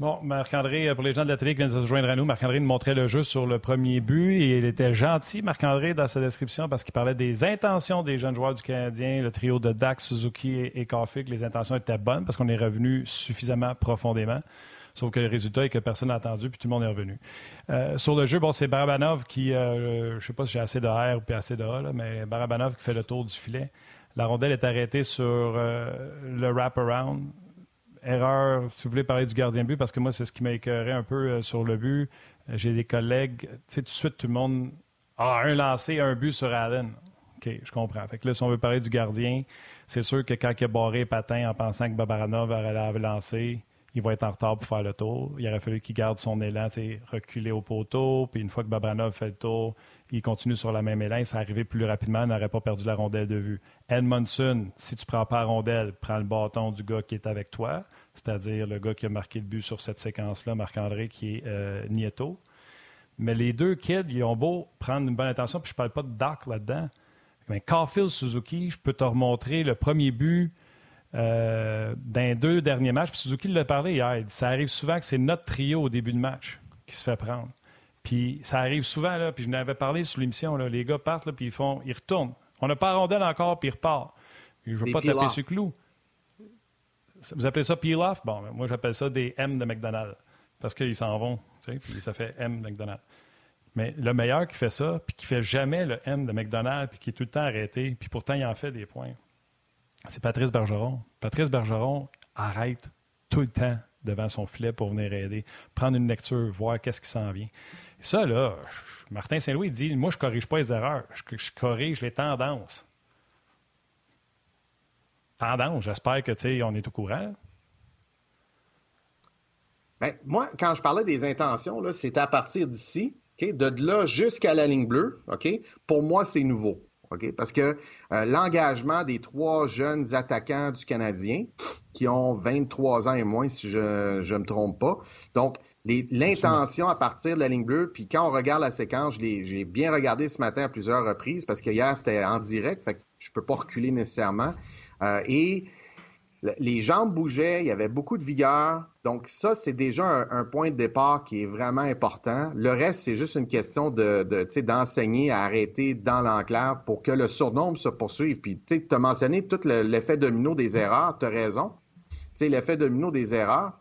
Bon, Marc-André, pour les gens de la télé qui viennent de se joindre à nous, Marc-André nous montrait le jeu sur le premier but et il était gentil, Marc-André, dans sa description parce qu'il parlait des intentions des jeunes joueurs du Canadien, le trio de Dax, Suzuki et Caulfield. Les intentions étaient bonnes parce qu'on est revenu suffisamment profondément. Sauf que le résultat est que personne n'a attendu, puis tout le monde est revenu. Euh, sur le jeu, bon, c'est Barabanov qui, euh, je ne sais pas si j'ai assez de R ou assez de A, mais Barabanov qui fait le tour du filet. La rondelle est arrêtée sur euh, le wrap-around erreur, si vous voulez parler du gardien but, parce que moi, c'est ce qui m'a écœuré un peu euh, sur le but. Euh, j'ai des collègues, tu sais, tout de suite, tout le monde a un lancé, un but sur Allen. OK, je comprends. Fait que là, si on veut parler du gardien, c'est sûr que quand il a barré patin en pensant que Babaranov avait lancé, il va être en retard pour faire le tour. Il aurait fallu qu'il garde son élan, reculer au poteau, puis une fois que Babranov fait le tour, il continue sur la même élan, il serait arrivé plus rapidement, n'aurait pas perdu la rondelle de vue. Edmondson, si tu prends pas la rondelle, prends le bâton du gars qui est avec toi, c'est-à-dire le gars qui a marqué le but sur cette séquence-là, Marc-André, qui est euh, Nieto. Mais les deux kids, ils ont beau prendre une bonne intention, puis je parle pas de Doc là-dedans. Mais Caulfield Suzuki, je peux te remontrer le premier but euh, dans deux derniers matchs. Puis Suzuki l'a parlé hier. Ça arrive souvent que c'est notre trio au début de match qui se fait prendre. Puis ça arrive souvent, là, puis je n'avais parlé sur l'émission, les gars partent, là, puis ils font, ils retournent. On n'a pas rondelle encore, puis ils repartent. je ne veux pas taper sur clou. Vous appelez ça peel-off? Bon, ben, moi, j'appelle ça des M de McDonald's. Parce qu'ils s'en vont, puis ça fait M de McDonald's. Mais le meilleur qui fait ça, puis qui fait jamais le M de McDonald's, puis qui est tout le temps arrêté, puis pourtant, il en fait des points, c'est Patrice Bergeron. Patrice Bergeron arrête tout le temps devant son filet pour venir aider, prendre une lecture, voir qu'est-ce qui s'en vient. ça, là, Martin Saint-Louis dit Moi, je ne corrige pas les erreurs, je, corrige les tendances. Tendance, j'espère que tu sais, on est au courant. Ben, moi, quand je parlais des intentions, c'était à partir d'ici, de là jusqu'à la ligne bleue. OK? Pour moi, c'est nouveau. Parce que euh, l'engagement des trois jeunes attaquants du Canadien, qui ont 23 ans et moins, si je ne me trompe pas. Donc, l'intention à partir de la ligne bleue, puis quand on regarde la séquence, je l'ai bien regardé ce matin à plusieurs reprises, parce que hier, c'était en direct, fait que je peux pas reculer nécessairement. Euh, et les jambes bougeaient, il y avait beaucoup de vigueur. Donc ça, c'est déjà un, point de départ qui est vraiment important. Le reste, c'est juste une question de, d'enseigner à arrêter dans l'enclave pour que le surnombre se poursuive. Puis tu as mentionné tout l'effet domino des erreurs, tu as raison. Tu sais, l'effet domino des erreurs,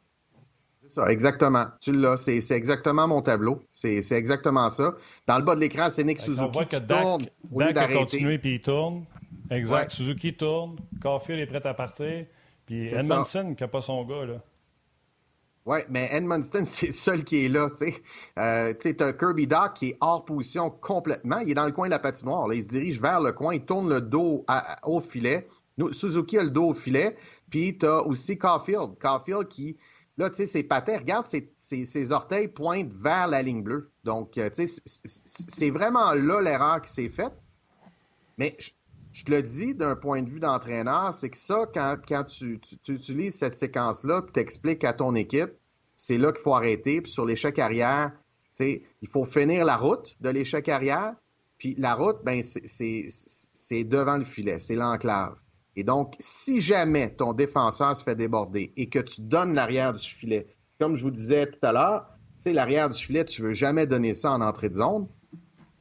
C'est ça, exactement. Tu l'as. C'est, exactement mon tableau. C'est, exactement ça. Dans le bas de l'écran, c'est Nick Suzuki on voit que qui Dak, tourne au Dak a continué puis il tourne. Exact. Suzuki tourne. Caulfield est prêt à partir. Puis Edmondson qui n'a pas son gars, là. Oui, mais Edmondson, c'est le seul qui est là. Tu euh, as Kirby Doc qui est hors position complètement. Il est dans le coin de la patinoire. Là. Il se dirige vers le coin, il tourne le dos au filet. Suzuki a le dos au filet. Puis tu as aussi Caulfield. Caulfield qui, là, tu sais, ses patins, regarde, ses, orteils pointent vers la ligne bleue. Donc, euh, tu sais, c'est vraiment là l'erreur qui s'est faite. Mais je te le dis d'un point de vue d'entraîneur, c'est que ça, quand, tu, utilises cette séquence-là, puis expliques à ton équipe, c'est là qu'il faut arrêter. Puis sur l'échec arrière, il faut finir la route de l'échec arrière. Puis la route, ben, c'est devant le filet, c'est l'enclave. Et donc, si jamais ton défenseur se fait déborder et que tu donnes l'arrière du filet, comme je vous disais tout à l'heure, l'arrière du filet, tu veux jamais donner ça en entrée de zone.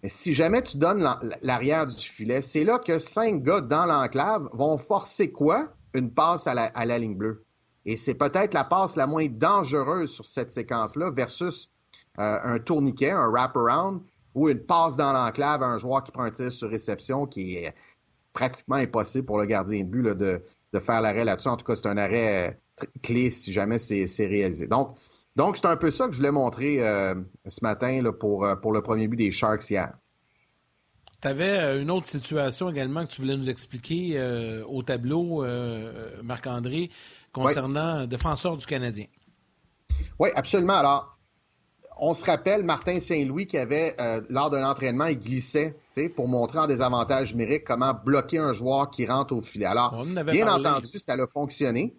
Mais si jamais tu donnes l'arrière du filet, c'est là que cinq gars dans l'enclave vont forcer quoi? Une passe à la, ligne bleue. Et c'est peut-être la passe la moins dangereuse sur cette séquence-là versus euh, un tourniquet, un wrap-around ou une passe dans l'enclave à un joueur qui prend un tir sur réception qui est pratiquement impossible pour le gardien de but de, faire l'arrêt là-dessus. En tout cas, c'est un arrêt euh, clé si jamais c'est réalisé. Donc, donc, c'est un peu ça que je voulais montrer euh, ce matin là, pour, euh, pour le premier but des Sharks hier. Tu avais euh, une autre situation également que tu voulais nous expliquer au tableau, Marc-André, concernant le défenseur du Canadien. Oui, absolument. Alors, on se rappelle Martin Saint-Louis qui avait, lors d'un entraînement, il glissait pour montrer en désavantage numérique comment bloquer un joueur qui rentre au filet. Alors, bien entendu, ça a fonctionné.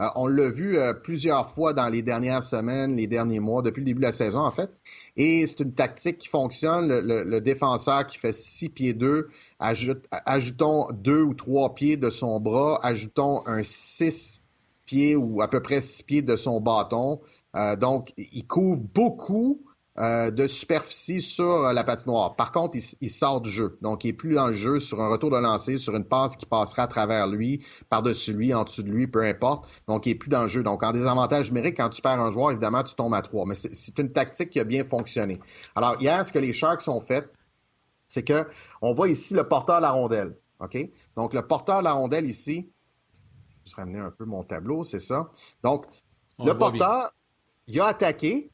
Euh, on l'a vu euh, plusieurs fois dans les dernières semaines, les derniers mois, depuis le début de la saison, en fait. Et c'est une tactique qui fonctionne. Le, défenseur qui fait six pieds deux, ajoutons deux ou trois pieds de son bras, ajoutons un six pieds ou à peu près six pieds de son bâton. Euh, donc, il couvre beaucoup euh, de superficie sur euh, la patinoire. Par contre, il, sort du jeu. Donc, il n'est plus dans le jeu sur un retour de lancer, sur une passe qui passera à travers lui, par-dessus lui, en dessous de lui, peu importe. Donc, il n'est plus dans le jeu. Donc, en désavantage numérique, quand tu perds un joueur, évidemment, tu tombes à trois. Mais c'est une tactique qui a bien fonctionné. Alors, hier, ce que les Sharks ont fait, c'est que on voit ici le porteur de la rondelle. OK? Donc, le porteur de la rondelle ici, je vais ramener un peu mon tableau, c'est ça. Donc, le porteur, il a attaqué,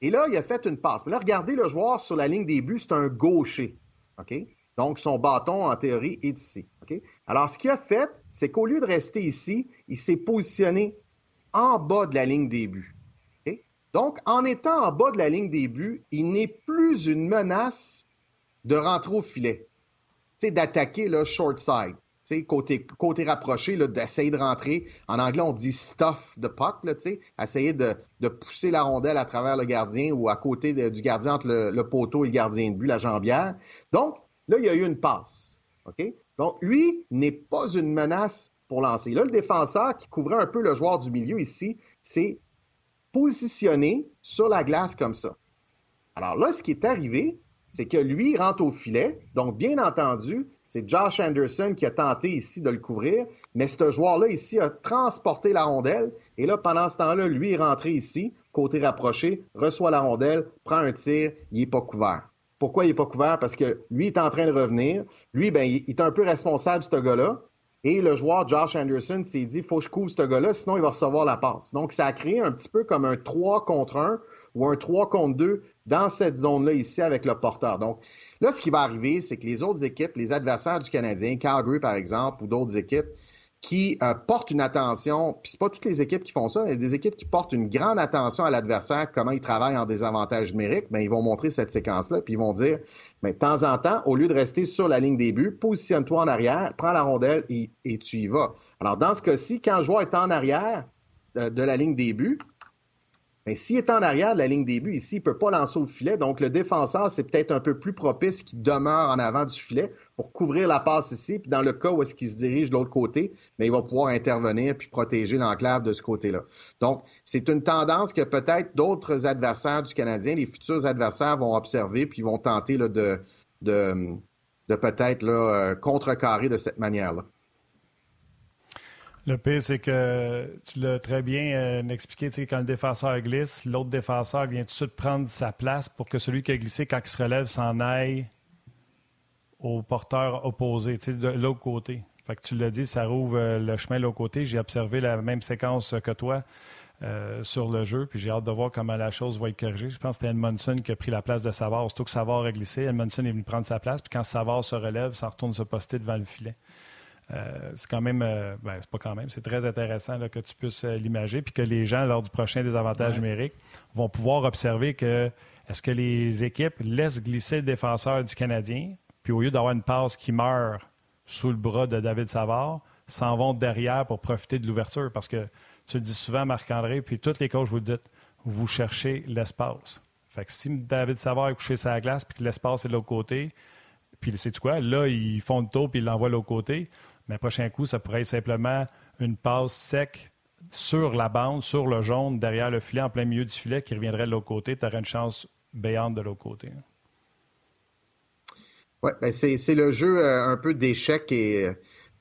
et là, il a fait une passe. Mais là, regardez le joueur sur la ligne des buts, c'est un gaucher. OK? Donc, son bâton, en théorie, est ici. OK? Alors, ce qu'il a fait, c'est qu'au lieu de rester ici, il s'est positionné en bas de la ligne des buts. Donc, en étant en bas de la ligne des buts, il n'est plus une menace de rentrer au filet. D'attaquer le short side côté, rapproché, d'essayer de rentrer. En anglais, on dit stuff the puck, essayer de, pousser la rondelle à travers le gardien ou à côté du gardien entre le, poteau et le gardien de but, la jambière. Donc, là, il y a eu une passe. Donc, lui n'est pas une menace pour lancer. Là, le défenseur qui couvrait un peu le joueur du milieu ici, c'est positionné sur la glace comme ça. Alors là, ce qui est arrivé, c'est que lui rentre au filet. Donc, bien entendu, c'est Josh Anderson qui a tenté ici de le couvrir, mais ce joueur-là ici a transporté la rondelle. Et là, pendant ce temps-là, lui est rentré ici, côté rapproché, reçoit la rondelle, prend un tir, il n'est pas couvert. Pourquoi il n'est pas couvert? Parce que lui est en train de revenir. Lui, ben, il est un peu responsable, ce gars-là. Et le joueur Josh Anderson s'est dit, faut que je couvre ce gars-là, sinon il va recevoir la passe. Donc, ça a créé un petit peu comme un 3 contre 1 ou un 3 contre 2 dans cette zone-là ici avec le porteur. Donc, là, ce qui va arriver, c'est que les autres équipes, les adversaires du Canadien, Calgary par exemple, ou d'autres équipes, qui euh, portent une attention, puis c'est pas toutes les équipes qui font ça, mais des équipes qui portent une grande attention à l'adversaire, comment il travaille en désavantage numérique, bien, ils vont montrer cette séquence-là, puis ils vont dire, mais de temps en temps, au lieu de rester sur la ligne des buts, positionne-toi en arrière, prends la rondelle et, tu y vas. Alors, dans ce cas-ci, quand le joueur est en arrière euh, de la ligne des buts, mais s'il est en arrière de la ligne des buts ici, il peut pas lancer au filet. Donc, le défenseur, c'est peut-être un peu plus propice qu'il demeure en avant du filet pour couvrir la passe ici. Puis dans le cas où est-ce qu'il se dirige de l'autre côté, mais il va pouvoir intervenir puis protéger l'enclave de ce côté-là. Donc, c'est une tendance que peut-être d'autres adversaires du Canadien, les futurs adversaires vont observer puis vont tenter de, de, de peut-être euh, contrecarrer de cette manière-là. Le pire, c'est que tu l'as très bien euh, expliqué, tu sais, quand le défenseur glisse, l'autre défenseur vient tout de suite prendre sa place pour que celui qui a glissé, quand il se relève, s'en aille au porteur opposé, tu sais, de l'autre côté. Fait que tu l'as dit, ça rouvre euh, le chemin de l'autre côté. J'ai observé la même séquence que toi euh, sur le jeu, puis j'ai hâte de voir comment la chose va être corrigée. Je pense que c'était Edmondson qui a pris la place de Savard. Surtout que Savard a glissé, Edmondson est venu prendre sa place, puis quand Savard se relève, ça retourne se poster devant le filet. Euh, c'est quand même, ben, c'est pas quand même, c'est très intéressant que tu puisses l'imager, puis que les gens, lors du prochain désavantage numérique, vont pouvoir observer que est-ce que les équipes laissent glisser le défenseur du Canadien puis au lieu d'avoir une passe qui meurt sous le bras de David Savard, s'en vont derrière pour profiter de l'ouverture. Parce que tu le dis souvent, Marc-André, puis tous les coachs vous le dites, vous cherchez l'espace. Fait que si David Savard est couché sur la glace puis que l'espace est de l'autre côté, puis c'est quoi? Là, ils font le tour puis ils l'envoient de l'autre côté. Mais prochain coup, ça pourrait être simplement une passe sec sur la bande, sur le jaune, derrière le filet, en plein milieu du filet, qui reviendrait de l'autre côté. Tu aurais une chance béante de l'autre côté. Oui, ben c'est le jeu euh, un peu d'échec et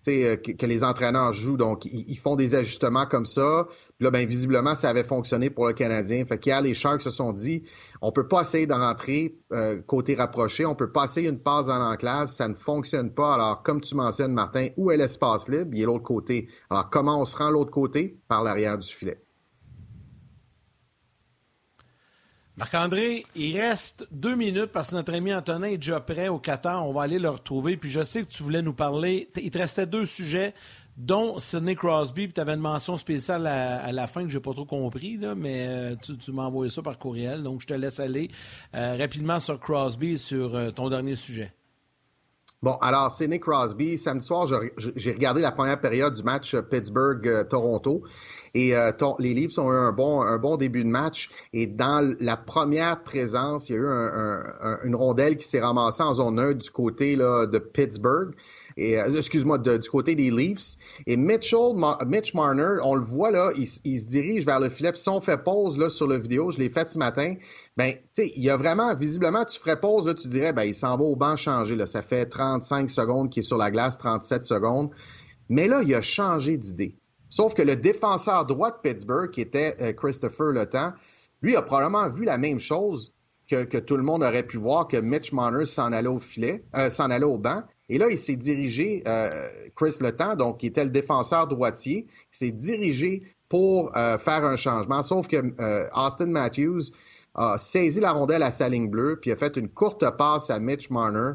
euh, que, que, les entraîneurs jouent. Donc, ils, font des ajustements comme ça. Puis là, ben, visiblement, ça avait fonctionné pour le Canadien. Fait qu'hier, les Sharks se sont dit, on peut pas essayer de rentrer euh, côté rapproché. On peut pas essayer une passe dans l'enclave. Ça ne fonctionne pas. Alors, comme tu mentionnes, Martin, où est l'espace libre? Il est l'autre côté. Alors, comment on se rend l'autre côté? Par l'arrière du filet. Marc-André, il reste deux minutes parce que notre ami Antonin est déjà prêt au Qatar. On va aller le retrouver. Puis je sais que tu voulais nous parler. Il te restait deux sujets, dont Sidney Crosby. Puis tu avais une mention spéciale à, la fin que j'ai pas trop compris, mais euh, tu, m'as envoyé ça par courriel. Donc je te laisse aller euh, rapidement sur Crosby sur euh, ton dernier sujet. Bon, alors, Sidney Crosby. Samedi soir, j'ai regardé la première période du match Pittsburgh-Toronto. Et les Leafs ont eu un bon, début de match. Et dans la première présence, il y a eu une rondelle qui s'est ramassée en zone 1 du côté de Pittsburgh. Et euh, excuse-moi, du côté des Leafs. Et Mitchell, Mitch Marner, on le voit là, il, se dirige vers le filet. Si on fait pause là sur la vidéo, je l'ai fait ce matin. Ben, tu sais, il y a vraiment, visiblement, tu ferais pause là, tu dirais, ben, il s'en va au banc changer. Là, ça fait 35 secondes qu'il est sur la glace, 37 secondes. Mais là, il a changé d'idée. Sauf que le défenseur droit de Pittsburgh, qui était euh, Christopher Le Temps, lui a probablement vu la même chose que, tout le monde aurait pu voir, que Mitch Marner s'en allait au filet, euh, s'en allait au banc. Et là, il s'est dirigé, euh, Chris Le donc qui était le défenseur droitier, s'est dirigé pour faire un changement. Sauf que Austin Matthews a saisi la rondelle à sa ligne bleue, puis a fait une courte passe à Mitch Marner.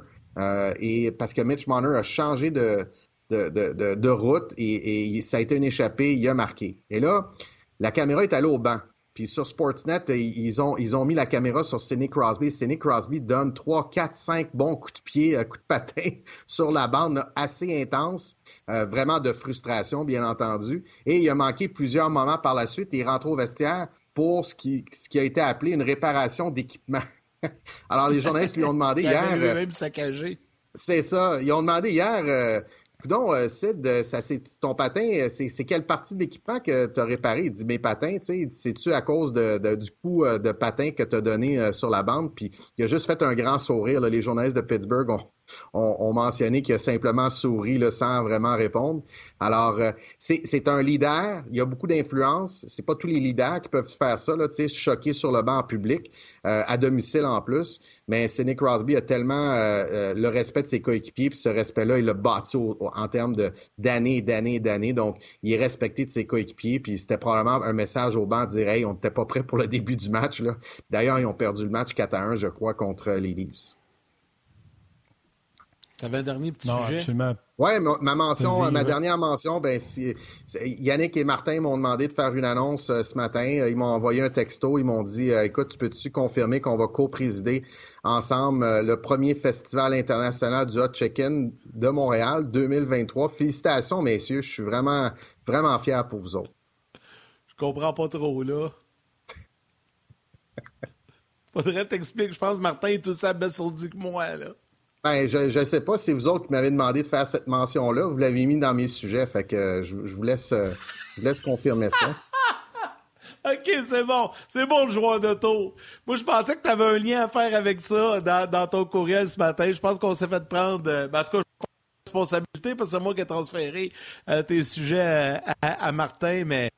et parce que Mitch Marner a changé de, de, route et, ça a été une échappée, il a marqué. Et là, la caméra est allée au banc. Puis sur Sportsnet, ils ont, ils ont mis la caméra sur Sidney Crosby. Sidney Crosby donne 3, 4, 5 bons coups de pied, euh, coups de patin sur la bande assez intense, euh, vraiment de frustration, bien entendu. Et il a manqué plusieurs moments par la suite. il rentre au vestiaire pour ce qui, ce qui a été appelé une réparation d'équipement. Alors les journalistes lui ont demandé hier. saccagé. C'est ça. Ils ont demandé hier. Euh, Sid, euh, ça, c'est, ton patin, euh, c'est, quelle partie de l'équipement que tu as réparé? Il dit, mes patins, tu sais, c'est-tu à cause de, du coup de patin que tu as donné sur la bande? Puis il a juste fait un grand sourire. Les journalistes de Pittsburgh ont, ont, mentionné qu'il a simplement souri là, sans vraiment répondre. Alors, euh, c'est un leader, il y a beaucoup d'influence. C'est pas tous les leaders qui peuvent faire ça, là, se choquer sur le banc en public, euh, à domicile en plus. Mais Sidney Crosby a tellement euh, le respect de ses coéquipiers, puis ce respect-là, il l'a bâti en termes d'années, d'années, d'années. Donc, il est respecté de ses coéquipiers, puis c'était probablement un message au banc de dire, hey, on n'était pas prêt pour le début du match. D'ailleurs, ils ont perdu le match 4 à 1, je crois, contre les Leafs. Tu avais un dernier petit non, sujet? Absolument. Oui, ma, mention, ma dernière mention, ben, si, Yannick et Martin m'ont demandé de faire une annonce euh, ce matin. Ils m'ont envoyé un texto. Ils m'ont dit euh, Écoute, peux-tu confirmer qu'on va co-présider ensemble euh, le premier festival international du hot check-in de Montréal 2023? Félicitations, messieurs. Je suis vraiment, vraiment fier pour vous autres. Je comprends pas trop, là. Faudrait t'expliquer. Je pense que Martin est aussi abasourdi que moi, là. Ben, je ne sais pas si vous autres qui m'avez demandé de faire cette mention-là, vous l'avez mis dans mes sujets, fait que je, vous laisse, euh, laisse confirmer ça. OK, c'est bon. C'est bon le joueur d'auto. Moi, je pensais que tu avais un lien à faire avec ça dans, ton courriel ce matin. Je pense qu'on s'est fait prendre. Euh, ben, en tout cas, responsabilité parce que c'est moi qui ai transféré euh, tes sujets à, Martin, mais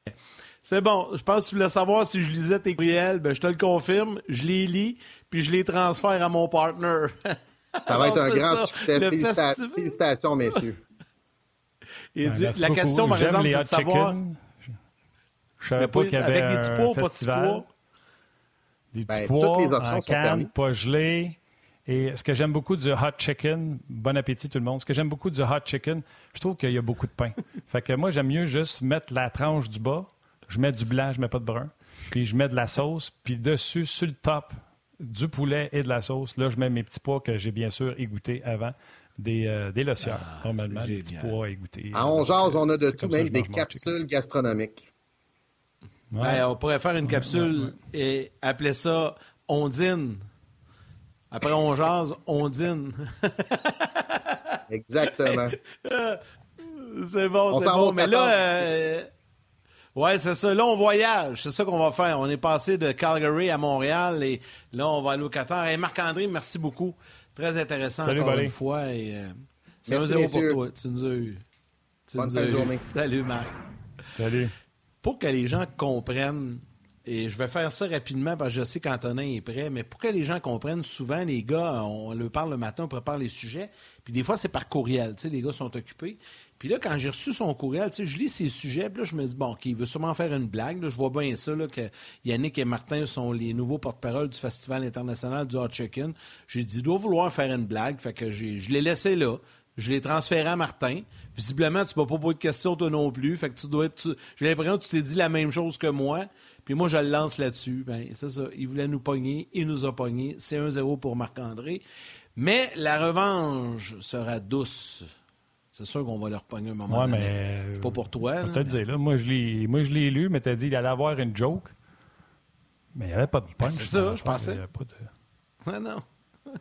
c'est bon. Je pense que tu voulais savoir si je lisais tes courriels. Ben, je te le confirme. Je les lis, puis je les transfère à mon partner. Ça va être un grand succès. Félicitations, messieurs. la question, par exemple, c'est de savoir. Je savais pas qu'il y avait avec des petits pois, pas de petits pois. Des petits ben, pois en canne, pas gelés. Et ce que j'aime beaucoup du hot chicken, bon appétit tout le monde, ce que j'aime beaucoup du hot chicken, je trouve qu'il y a beaucoup de pain. fait que moi, j'aime mieux juste mettre la tranche du bas, je mets du blanc, je mets pas de brun, puis je mets de la sauce, puis dessus, sur le top, du poulet et de la sauce. Là, je mets mes petits pois que j'ai bien sûr égoutté avant, des, euh, des ah, normalement, des petits pois égoutés. À 11 on a de tout, même des capsules gastronomiques. on pourrait faire une capsule et appeler ça Ondine. Après, on jase, on dîne. Exactement. c'est bon, c'est bon. Mais là, euh, ouais, c'est ça. Là, on voyage. C'est ça qu'on va faire. On est passé de Calgary à Montréal et là, on va aller au Qatar. Et Marc-André, merci beaucoup. Très intéressant encore une fois. Et, euh, c'est un zéro pour toi. Tu nous as eu. Bonne journée. Salut, Marc. Salut. Pour que les gens comprennent et je vais faire ça rapidement parce que je sais qu'Antonin est prêt, mais pour que les gens comprennent, souvent, les gars, on le parle le matin, on prépare les sujets, puis des fois, c'est par courriel, tu sais, les gars sont occupés. Puis là, quand j'ai reçu son courriel, tu sais, je lis ses sujets, puis là, je me dis, bon, OK, il veut sûrement faire une blague. je vois bien ça, que Yannick et Martin sont les nouveaux porte-parole du Festival international du Hot Chicken. J'ai dit, il doit vouloir faire une blague, fait que je l'ai laissé là. Je l'ai transféré à Martin. Visiblement, tu ne m'as pas posé de questions, toi non plus. Fait que tu dois être. J'ai l'impression que tu t'es dit la même chose que moi. Puis moi, je le lance là-dessus. Ben, c'est ça. Il voulait nous pogner. Il nous a pogné. C'est 1-0 pour Marc-André. Mais la revanche sera douce. C'est sûr qu'on va leur pogner un moment ouais, donné. mais. C'est pas pour toi. Je te dire, là, moi, je l'ai lu, mais t'as dit qu'il allait avoir une joke. Mais il n'y avait pas de ben, punch. c'est ça, je pensais. Il de... Ah non.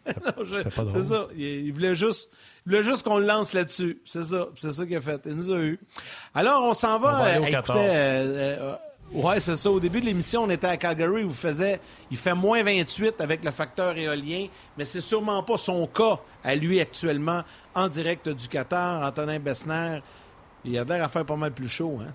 c'est ça. Il, voulait juste, juste qu'on le lance là-dessus. C'est ça. C'est ça qu'il a fait. Il nous a eu. Alors, on s'en va, euh, écouter. Euh, euh, oui, c'est ça. Au début de l'émission, on était à Calgary où faisait, il fait moins 28 avec le facteur éolien, mais c'est sûrement pas son cas à lui actuellement en direct du Qatar. Antonin Bessner, il a l'air à faire pas mal plus chaud. Hein?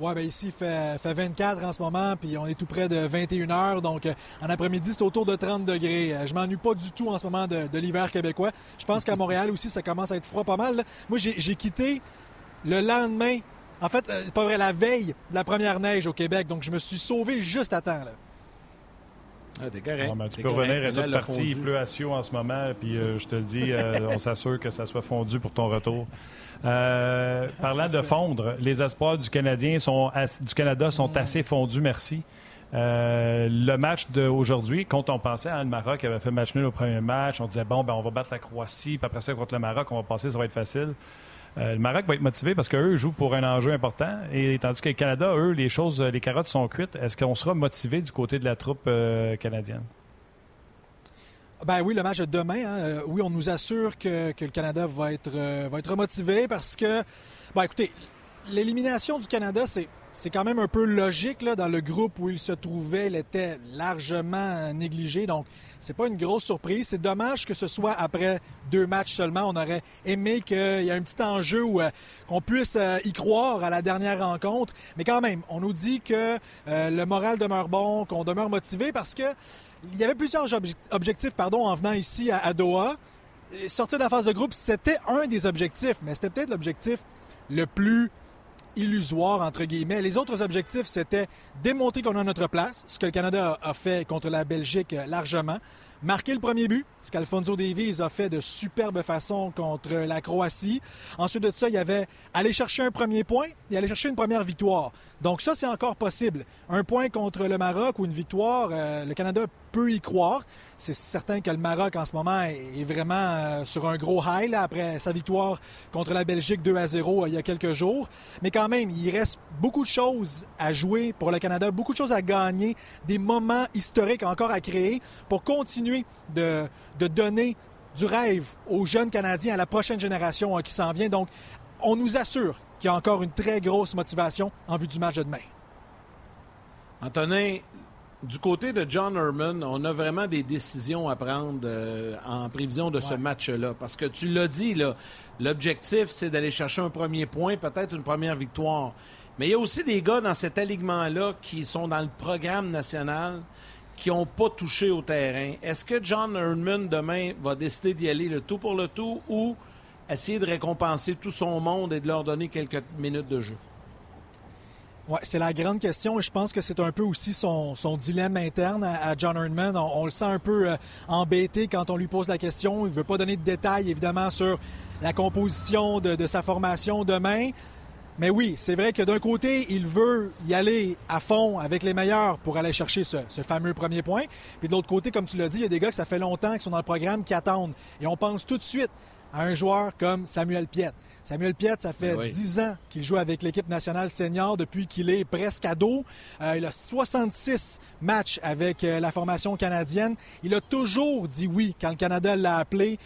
Oui, bien ici, il fait, fait, 24 en ce moment, puis on est tout près de 21 heures. Donc, euh, en après-midi, c'est autour de 30 degrés. Euh, je m'ennuie pas du tout en ce moment de, l'hiver québécois. Je pense qu'à Montréal aussi, ça commence à être froid pas mal. Moi, j'ai quitté le lendemain en fait, euh, c'est pas vrai, la veille de la première neige au Québec. Donc, je me suis sauvé juste à temps. Là. Ah, t'es correct. Ben, tu peux revenir à toute partie. Il pleut à Sio en ce moment. Puis, euh, je te le dis, euh, on s'assure que ça soit fondu pour ton retour. parlant de fondre, les espoirs du, Canadien sont, du Canada sont assez fondus, merci. le match d'aujourd'hui, quand on pensait à le Maroc avait fait match nul au premier match, on disait bon, ben, on va battre la Croatie, puis après ça, contre le Maroc, on va passer, ça va être facile. Euh, le Maroc va être motivé parce qu'eux jouent pour un enjeu important. Et tandis que le Canada, eux, les choses, les carottes sont cuites. Est-ce qu'on sera motivé du côté de la troupe euh, canadienne? Ben oui, le match de demain, hein. euh, oui, on nous assure que, le Canada va être, va être motivé parce que, ben écoutez, l'élimination du Canada, c'est quand même un peu logique là, dans le groupe où il se trouvait. Il était largement négligé. Donc, c'est pas une grosse surprise. C'est dommage que ce soit après deux matchs seulement. On aurait aimé qu'il y ait un petit enjeu où euh, qu'on puisse euh, y croire à la dernière rencontre. Mais quand même, on nous dit que euh, le moral demeure bon, qu'on demeure motivé parce que il y avait plusieurs objectifs pardon, en venant ici à Doha. Sortir de la phase de groupe, c'était un des objectifs, mais c'était peut-être l'objectif le plus illusoire, entre guillemets. Les autres objectifs, c'était démontrer qu'on a notre place, ce que le Canada a fait contre la Belgique largement. Marquer le premier but, ce qu'Alfonso Davies a fait de superbe façon contre la Croatie. Ensuite de ça, il y avait aller chercher un premier point et aller chercher une première victoire. Donc ça, c'est encore possible. Un point contre le Maroc ou une victoire, euh, le Canada peut y croire. C'est certain que le Maroc en ce moment est vraiment euh, sur un gros high après sa victoire contre la Belgique 2 à 0 euh, il y a quelques jours. Mais quand même, il reste beaucoup de choses à jouer pour le Canada, beaucoup de choses à gagner, des moments historiques encore à créer pour continuer de, de donner du rêve aux jeunes Canadiens, à la prochaine génération euh, qui s'en vient. Donc, on nous assure qu'il y a encore une très grosse motivation en vue du match de demain. Antonin, du côté de John Herman, on a vraiment des décisions à prendre euh, en prévision de ce match-là. Parce que tu l'as dit, l'objectif, c'est d'aller chercher un premier point, peut-être une première victoire. Mais il y a aussi des gars dans cet alignement-là qui sont dans le programme national qui n'ont pas touché au terrain. Est-ce que John Herman, demain, va décider d'y aller le tout pour le tout ou essayer de récompenser tout son monde et de leur donner quelques minutes de jeu? C'est la grande question et je pense que c'est un peu aussi son, dilemme interne à, John Erdman. On, le sent un peu euh, embêté quand on lui pose la question. Il ne veut pas donner de détails, évidemment, sur la composition de, sa formation demain. Mais oui, c'est vrai que d'un côté, il veut y aller à fond avec les meilleurs pour aller chercher ce, fameux premier point. Puis de l'autre côté, comme tu l'as dit, il y a des gars que ça fait longtemps qui sont dans le programme qui attendent. Et on pense tout de suite à un joueur comme Samuel Piet. Samuel Piet, ça fait ben dix ans qu'il joue avec l'équipe nationale senior depuis qu'il est presque ado. Euh, il a 66 matchs avec euh, la formation canadienne. Il a toujours dit oui quand le Canada l'a appelé.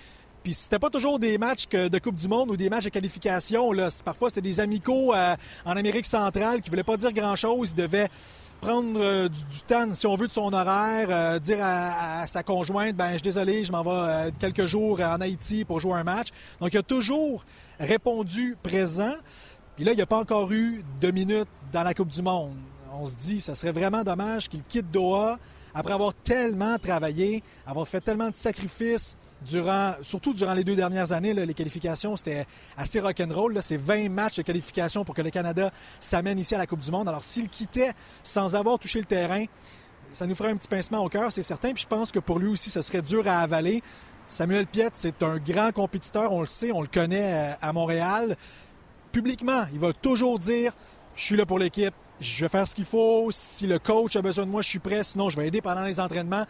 Puis c'était pas toujours des matchs de Coupe du Monde ou des matchs de qualification. Là. Parfois, c'était des amicaux euh, en Amérique centrale qui voulaient pas dire grand-chose. Il devait prendre euh, du, temps, si on veut, de son horaire, euh, dire à, sa conjointe, ben je suis désolé, je m'en vais euh, quelques jours en Haïti pour jouer un match. Donc, il a toujours répondu présent. Puis là, il n'y a pas encore eu de minutes dans la Coupe du Monde. On se dit, ça serait vraiment dommage qu'il quitte Doha après avoir tellement travaillé, avoir fait tellement de sacrifices, durant, surtout durant les deux dernières années, les qualifications, c'était assez rock'n'roll. C'est 20 matchs de qualification pour que le Canada s'amène ici à la Coupe du Monde. Alors, s'il quittait sans avoir touché le terrain, ça nous ferait un petit pincement au cœur, c'est certain. Puis je pense que pour lui aussi, ce serait dur à avaler. Samuel Piet, c'est un grand compétiteur, on le sait, on le connaît euh, à Montréal. Publiquement, il va toujours dire Je suis là pour l'équipe, je vais faire ce qu'il faut. Si le coach a besoin de moi, je suis prêt. Sinon, je vais aider pendant les entraînements.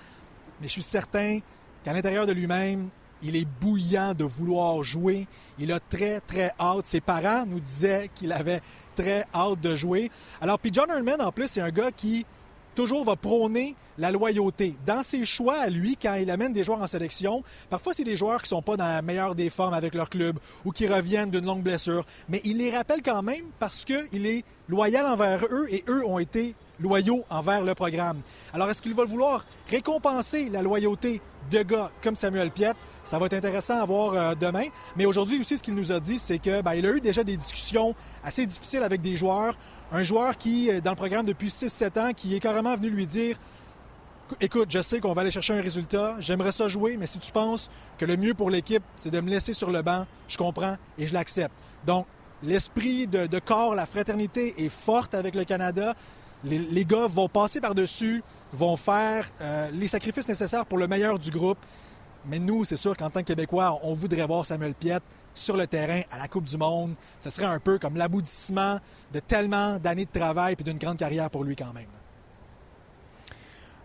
Mais je suis certain qu'à l'intérieur de lui-même, il est bouillant de vouloir jouer. Il a très, très hâte. Ses parents nous disaient qu'il avait très hâte de jouer. Alors, puis John Herman, en plus, c'est un gars qui toujours va prôner la loyauté. Dans ses choix à lui, quand il amène des joueurs en sélection, parfois c'est des joueurs qui sont pas dans la meilleure des formes avec leur club ou qui reviennent d'une longue blessure, mais il les rappelle quand même parce qu'il est loyal envers eux et eux ont été loyaux envers le programme. Alors, est-ce qu'il va vouloir récompenser la loyauté de gars comme Samuel Piet? Ça va être intéressant à voir euh, demain. Mais aujourd'hui aussi, ce qu'il nous a dit, c'est que ben, il a eu déjà des discussions assez difficiles avec des joueurs. Un joueur qui, dans le programme depuis 6-7 ans, qui est carrément venu lui dire Écoute, je sais qu'on va aller chercher un résultat, j'aimerais ça jouer, mais si tu penses que le mieux pour l'équipe, c'est de me laisser sur le banc, je comprends et je l'accepte. Donc, l'esprit de, corps, la fraternité est forte avec le Canada. Les, gars vont passer par-dessus, vont faire euh, les sacrifices nécessaires pour le meilleur du groupe. Mais nous, c'est sûr qu'en tant que Québécois, on voudrait voir Samuel Piette sur le terrain à la Coupe du Monde. Ce serait un peu comme l'aboutissement de tellement d'années de travail et d'une grande carrière pour lui quand même.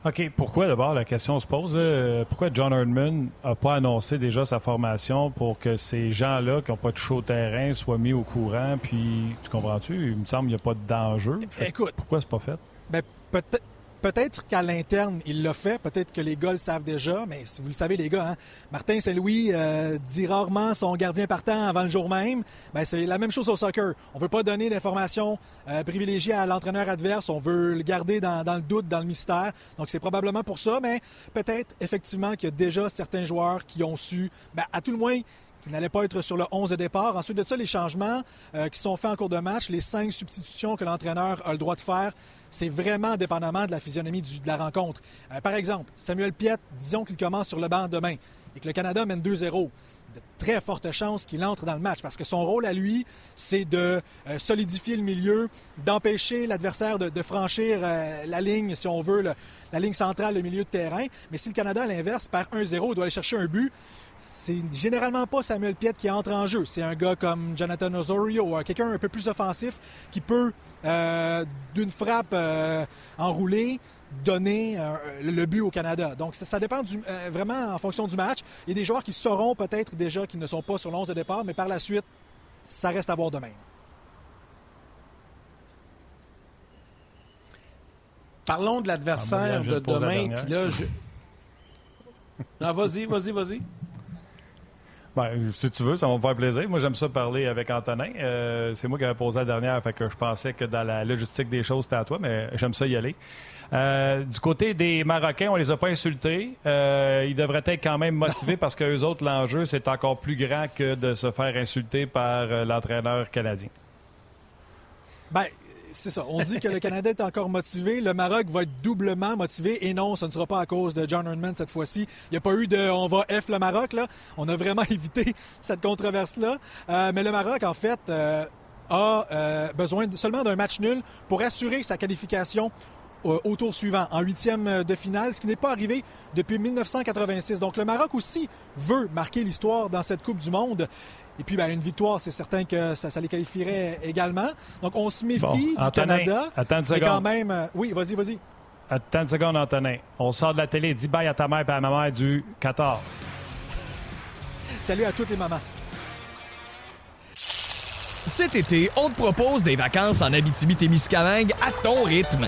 OK. Pourquoi d'abord la question se pose? Euh, pourquoi John Herdman n'a pas annoncé déjà sa formation pour que ces gens-là qui n'ont pas touché au terrain soient mis au courant? Puis, tu comprends-tu? Il me semble qu'il n'y a pas de danger. Écoute. Pourquoi c'est pas fait? Ben, peut-être Peut-être qu'à l'interne, il l'a fait. Peut-être que les gars le savent déjà. Mais vous le savez, les gars, hein, Martin Saint-Louis euh, dit rarement son gardien partant avant le jour même. Ben, c'est la même chose au soccer. On veut pas donner d'informations euh, privilégiées à l'entraîneur adverse. On veut le garder dans, le doute, dans le mystère. Donc, c'est probablement pour ça. Mais peut-être, effectivement, qu'il y a déjà certains joueurs qui ont su, ben, à tout le moins, qui n'allait pas être sur le 11 de départ. Ensuite de ça, les changements euh, qui sont faits en cours de match, les cinq substitutions que l'entraîneur a le droit de faire c'est vraiment dépendamment de la physionomie de la rencontre. Euh, par exemple, Samuel Piet, disons qu'il commence sur le banc demain et que le Canada mène 2-0. De très fortes chances qu'il entre dans le match parce que son rôle à lui, c'est de euh, solidifier le milieu, d'empêcher l'adversaire de, franchir euh, la ligne, si on veut, la ligne centrale, le milieu de terrain. Mais si le Canada, à l'inverse, perd 1-0, il doit aller chercher un but c'est généralement pas Samuel Piet qui entre en jeu. C'est un gars comme Jonathan Osorio, quelqu'un un peu plus offensif qui peut, euh, d'une frappe euh, enroulée, donner euh, le but au Canada. Donc, ça, dépend vraiment en fonction du match. Il y a des joueurs qui sauront peut-être déjà qu'ils ne sont pas sur l'11 de départ, mais par la suite, ça reste à voir demain. Parlons de l'adversaire ah, de demain. Puis là, je... Non, vas-y, vas-y, vas-y. Ben, si tu veux, ça va me faire plaisir. Moi, j'aime ça parler avec Antonin. Euh, c'est moi qui avais posé la dernière, fait que je pensais que dans la logistique des choses, c'était à toi, mais j'aime ça y aller. du côté des Marocains, on les a pas insultés. ils devraient être quand même motivés parce qu'eux autres, l'enjeu, c'est encore plus grand que de se faire insulter par l'entraîneur canadien. Ben, c'est ça. On dit que le Canada est encore motivé. Le Maroc va être doublement motivé. Et non, ce ne sera pas à cause de John Herdman cette fois-ci. Il n'y a pas eu de on va F le Maroc. Là. On a vraiment évité cette controverse-là. Euh, mais le Maroc, en fait, euh, a euh, besoin seulement d'un match nul pour assurer sa qualification au tour suivant, en huitième de finale, ce qui n'est pas arrivé depuis 1986. Donc le Maroc aussi veut marquer l'histoire dans cette Coupe du Monde. Et puis, ben, une victoire, c'est certain que ça, les qualifierait également. Donc, on se méfie du Canada. Attends une seconde. Mais quand même, euh, oui, vas-y, vas-y. Attends une seconde, Antonin. On sort de la télé. Dis bye à ta mère et à ma mère du Qatar. Salut à toutes les mamans. Cet été, on te propose des vacances en Abitibi-Témiscamingue à ton rythme.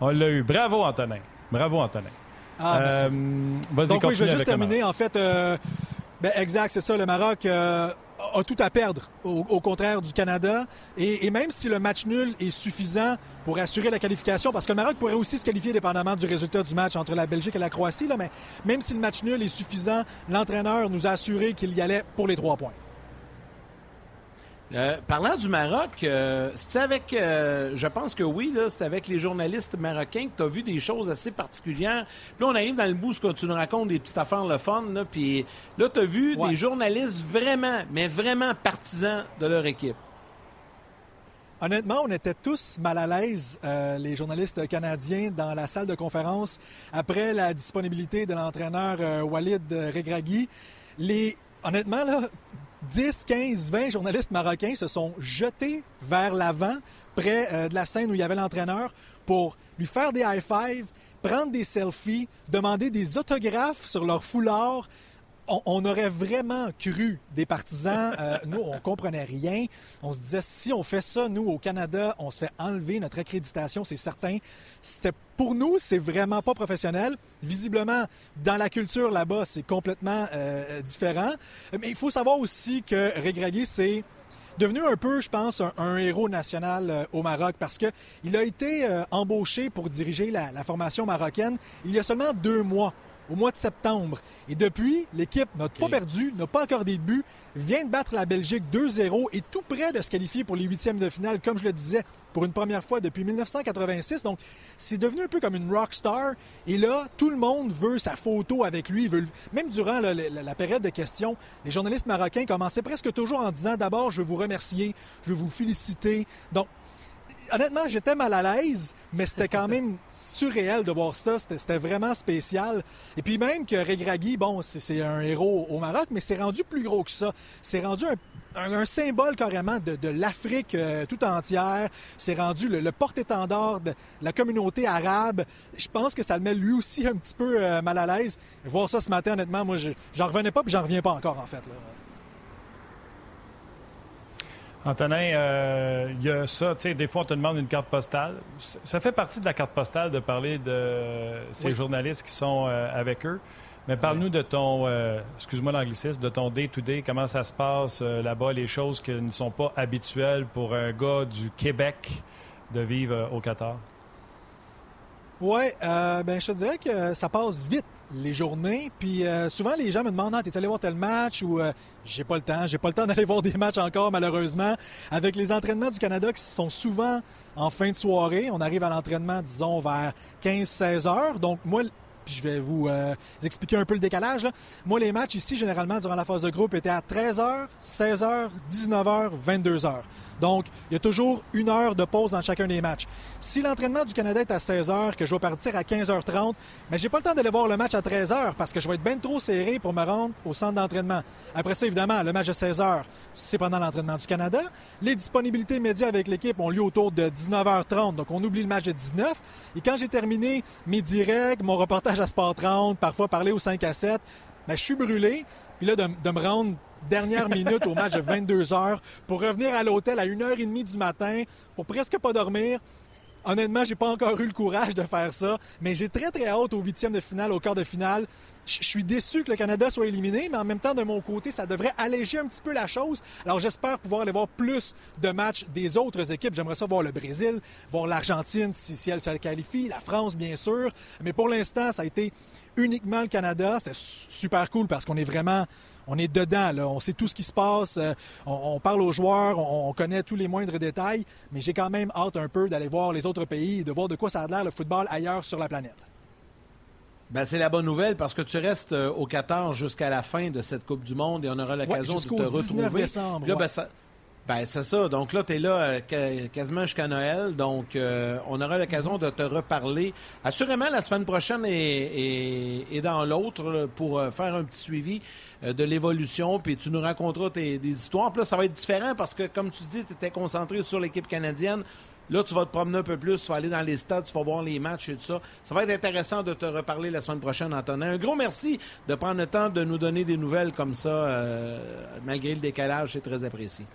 On l'a eu. Bravo, Antonin. Bravo, Antonin. Ah, euh, Donc, oui, je vais juste terminer. En fait, euh, ben, exact, c'est ça. Le Maroc euh, a tout à perdre, au, contraire du Canada. Et, même si le match nul est suffisant pour assurer la qualification, parce que le Maroc pourrait aussi se qualifier dépendamment du résultat du match entre la Belgique et la Croatie, là, mais même si le match nul est suffisant, l'entraîneur nous a assuré qu'il y allait pour les trois points. Euh, parlant du Maroc, euh, c'est avec, euh, je pense que oui, là, c'est avec les journalistes marocains que tu as vu des choses assez particulières. Puis là, on arrive dans le bout quand tu nous racontes des petites affaires le fun, là, puis là, tu as vu des journalistes vraiment, mais vraiment partisans de leur équipe. Honnêtement, on était tous mal à l'aise, les journalistes canadiens, dans la salle de conférence après la disponibilité de l'entraîneur Walid Regragui. Les, honnêtement, là, 10, 15, 20 journalistes marocains se sont jetés vers l'avant, près euh, de la scène où il y avait l'entraîneur, pour lui faire des high-fives, prendre des selfies, demander des autographes sur leur foulard, on, aurait vraiment cru des partisans. Euh, nous, on comprenait rien. On se disait, si on fait ça, nous, au Canada, on se fait enlever notre accréditation, c'est certain. Pour nous, c'est vraiment pas professionnel. Visiblement, dans la culture là-bas, c'est complètement euh, différent. Mais il faut savoir aussi que Regragui, c'est devenu un peu, je pense, un, héros national euh, au Maroc parce qu'il a été embauché pour diriger la formation marocaine il y a seulement deux mois au mois de septembre. Et depuis, l'équipe n'a pas perdu, n'a pas encore des buts, vient de battre la Belgique 2-0 et tout près de se qualifier pour les huitièmes de finale, comme je le disais, pour une première fois depuis 1986. Donc, c'est devenu un peu comme une rock star. Et là, tout le monde veut sa photo avec lui. Veut... Même durant la, la, période de questions, les journalistes marocains commençaient presque toujours en disant d'abord, je veux vous remercier, je veux vous féliciter. Donc, honnêtement, j'étais mal à l'aise, mais c'était quand même surréel de voir ça. C'était vraiment spécial. Et puis même que Regragui, bon, c'est un héros au Maroc, mais c'est rendu plus gros que ça. C'est rendu un, symbole carrément de, l'Afrique euh, tout entière. C'est rendu le, porte-étendard de la communauté arabe. Je pense que ça le met lui aussi un petit peu euh, mal à l'aise. Voir ça ce matin, honnêtement, moi, j'en revenais pas, puis j'en reviens pas encore, en fait. Antonin, il euh, y a ça, tu sais, des fois on te demande une carte postale. Ça fait partie de la carte postale de parler de ces journalistes qui sont euh, avec eux. Mais parle-nous de ton, euh, excuse-moi l'anglicisme, de ton day-to-day, comment ça se passe là-bas, les choses qui ne sont pas habituelles pour un gars du Québec de vivre au Qatar? Oui, ben, je te dirais que ça passe vite les journées. Puis euh, souvent, les gens me demandent ah, T'es allé voir tel match? Ou euh, J'ai pas le temps. J'ai pas le temps d'aller voir des matchs encore, malheureusement. Avec les entraînements du Canada qui sont souvent en fin de soirée, on arrive à l'entraînement, disons, vers 15-16 heures. Donc, moi, puis je vais vous euh, expliquer un peu le décalage. Moi, les matchs ici, généralement, durant la phase de groupe, étaient à 13h, 16h, 19h, 22h. Donc, il y a toujours une heure de pause dans chacun des matchs. Si l'entraînement du Canada est à 16 h, que je vais partir à 15h30, mais j'ai pas le temps d'aller voir le match à 13 h parce que je vais être bien trop serré pour me rendre au centre d'entraînement. Après ça, évidemment, le match de 16 h, c'est pendant l'entraînement du Canada. Les disponibilités médias avec l'équipe ont lieu autour de 19h30, donc on oublie le match de 19. Et quand j'ai terminé mes directs, mon reportage à Sport 30, parfois parler au 5 à 7, ben, je suis brûlé. Puis là, de me rendre dernière minute au match de 22 heures pour revenir à l'hôtel à 1h30 du matin pour presque pas dormir. Honnêtement, j'ai pas encore eu le courage de faire ça, mais j'ai très très hâte au huitième de finale, au quart de finale. Je suis déçu que le Canada soit éliminé, mais en même temps, de mon côté, ça devrait alléger un petit peu la chose. Alors j'espère pouvoir aller voir plus de matchs des autres équipes. J'aimerais ça voir le Brésil, voir l'Argentine si, elle se qualifie, la France bien sûr. Mais pour l'instant, ça a été uniquement le Canada. C'est super cool parce qu'on est vraiment on est dedans, on sait tout ce qui se passe, euh, on, parle aux joueurs, on, connaît tous les moindres détails, mais j'ai quand même hâte un peu d'aller voir les autres pays et de voir de quoi ça a l'air le football ailleurs sur la planète. Ben, c'est la bonne nouvelle parce que tu restes euh, au Qatar jusqu'à la fin de cette Coupe du Monde et on aura l'occasion de te retrouver. Décembre, là, ben, ça, ben, c'est ça. Donc là, tu es là euh, quasiment jusqu'à Noël. Donc, euh, on aura l'occasion de te reparler. Assurément, la semaine prochaine et, dans l'autre pour euh, faire un petit suivi de l'évolution. Puis tu nous raconteras tes, des histoires. Puis là, ça va être différent parce que, comme tu dis, tu étais concentré sur l'équipe canadienne. Là, tu vas te promener un peu plus, tu vas aller dans les stades, tu vas voir les matchs et tout ça. Ça va être intéressant de te reparler la semaine prochaine, Antonin. Un gros merci de prendre le temps de nous donner des nouvelles comme ça, malgré le décalage. C'est très apprécié.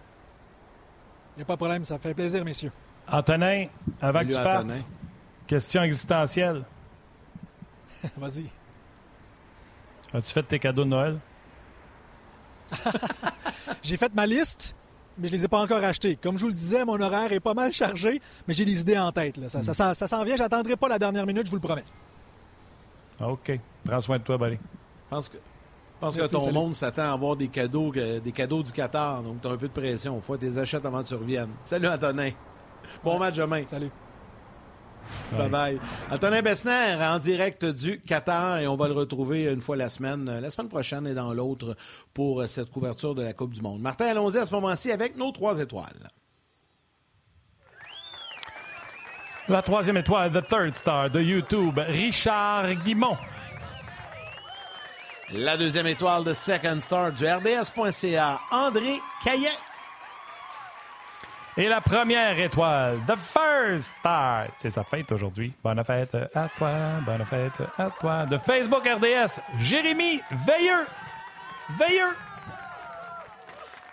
Il n'y a pas de problème, ça fait plaisir, messieurs. Antonin, avant que tu partes, question existentielle. Vas-y. As-tu fait tes cadeaux de Noël? j'ai fait ma liste, mais je ne les ai pas encore achetés. Comme je vous le disais, mon horaire est pas mal chargé, mais j'ai des idées en tête. Ça, hmm. ça, ça s'en vient, j'attendrai pas la dernière minute, je vous le promets. OK. Prends soin de toi, Barry. Je pense que pense que ton monde s'attend à avoir des cadeaux, des cadeaux du Qatar, donc tu as un peu de pression. Il faut que tu les achètes avant que tu reviennes. Salut Antonin. Bon match demain. Salut. Bye bye. Antonin Bessner en direct du Qatar et on va le retrouver une fois la semaine, la semaine prochaine et dans l'autre pour cette couverture de la Coupe du Monde. Martin, allons-y à ce moment-ci avec nos trois étoiles. La troisième étoile, The Third Star de YouTube, Richard Guimont. La deuxième étoile de Second Star du RDS.ca, André Caillet. Et la première étoile, The First Star. C'est sa fête aujourd'hui. Bonne fête à toi, bonne fête à toi. De Facebook RDS, Jérémy Veilleux. Veilleux.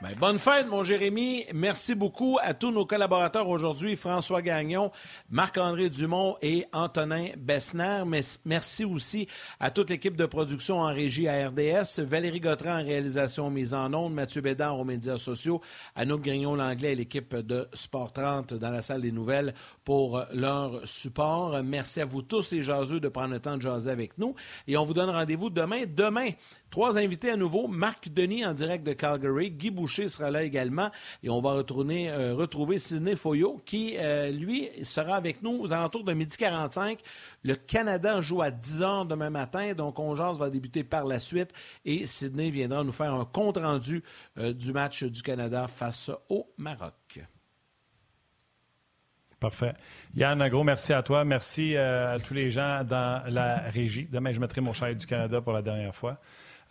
Ben, bonne fête, mon Jérémy. Merci beaucoup à tous nos collaborateurs aujourd'hui, François Gagnon, Marc-André Dumont et Antonin Bessner. Merci aussi à toute l'équipe de production en régie à RDS, Valérie Gautran en réalisation mise en ondes, Mathieu Bédard aux médias sociaux, Anouk Grignon-Langlais et l'équipe de Sport 30 dans la salle des nouvelles pour leur support. Merci à vous tous et jaseux de prendre le temps de jaser avec nous. Et on vous donne rendez-vous demain. Demain, Trois invités à nouveau. Marc Denis en direct de Calgary. Guy Boucher sera là également. Et on va euh, retrouver Sidney Foyo qui, euh, lui, sera avec nous aux alentours de midi 45. Le Canada joue à 10 h demain matin. Donc, on va débuter par la suite. Et Sidney viendra nous faire un compte-rendu euh, du match du Canada face au Maroc. Parfait. Yann, un gros merci à toi. Merci à tous les gens dans la régie. Demain, je mettrai mon chai du Canada pour la dernière fois.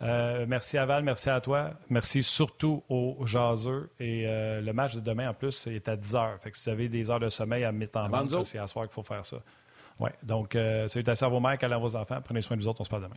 Euh, merci à Val, merci à toi. Merci surtout aux jaseux. Et euh, le match de demain, en plus, est à 10 heures. Fait que si vous avez des heures de sommeil à mettre en bande, c'est à soir qu'il faut faire ça. Ouais. Donc, euh, salutations à vos mères, à vos enfants. Prenez soin de vous autres. On se parle demain.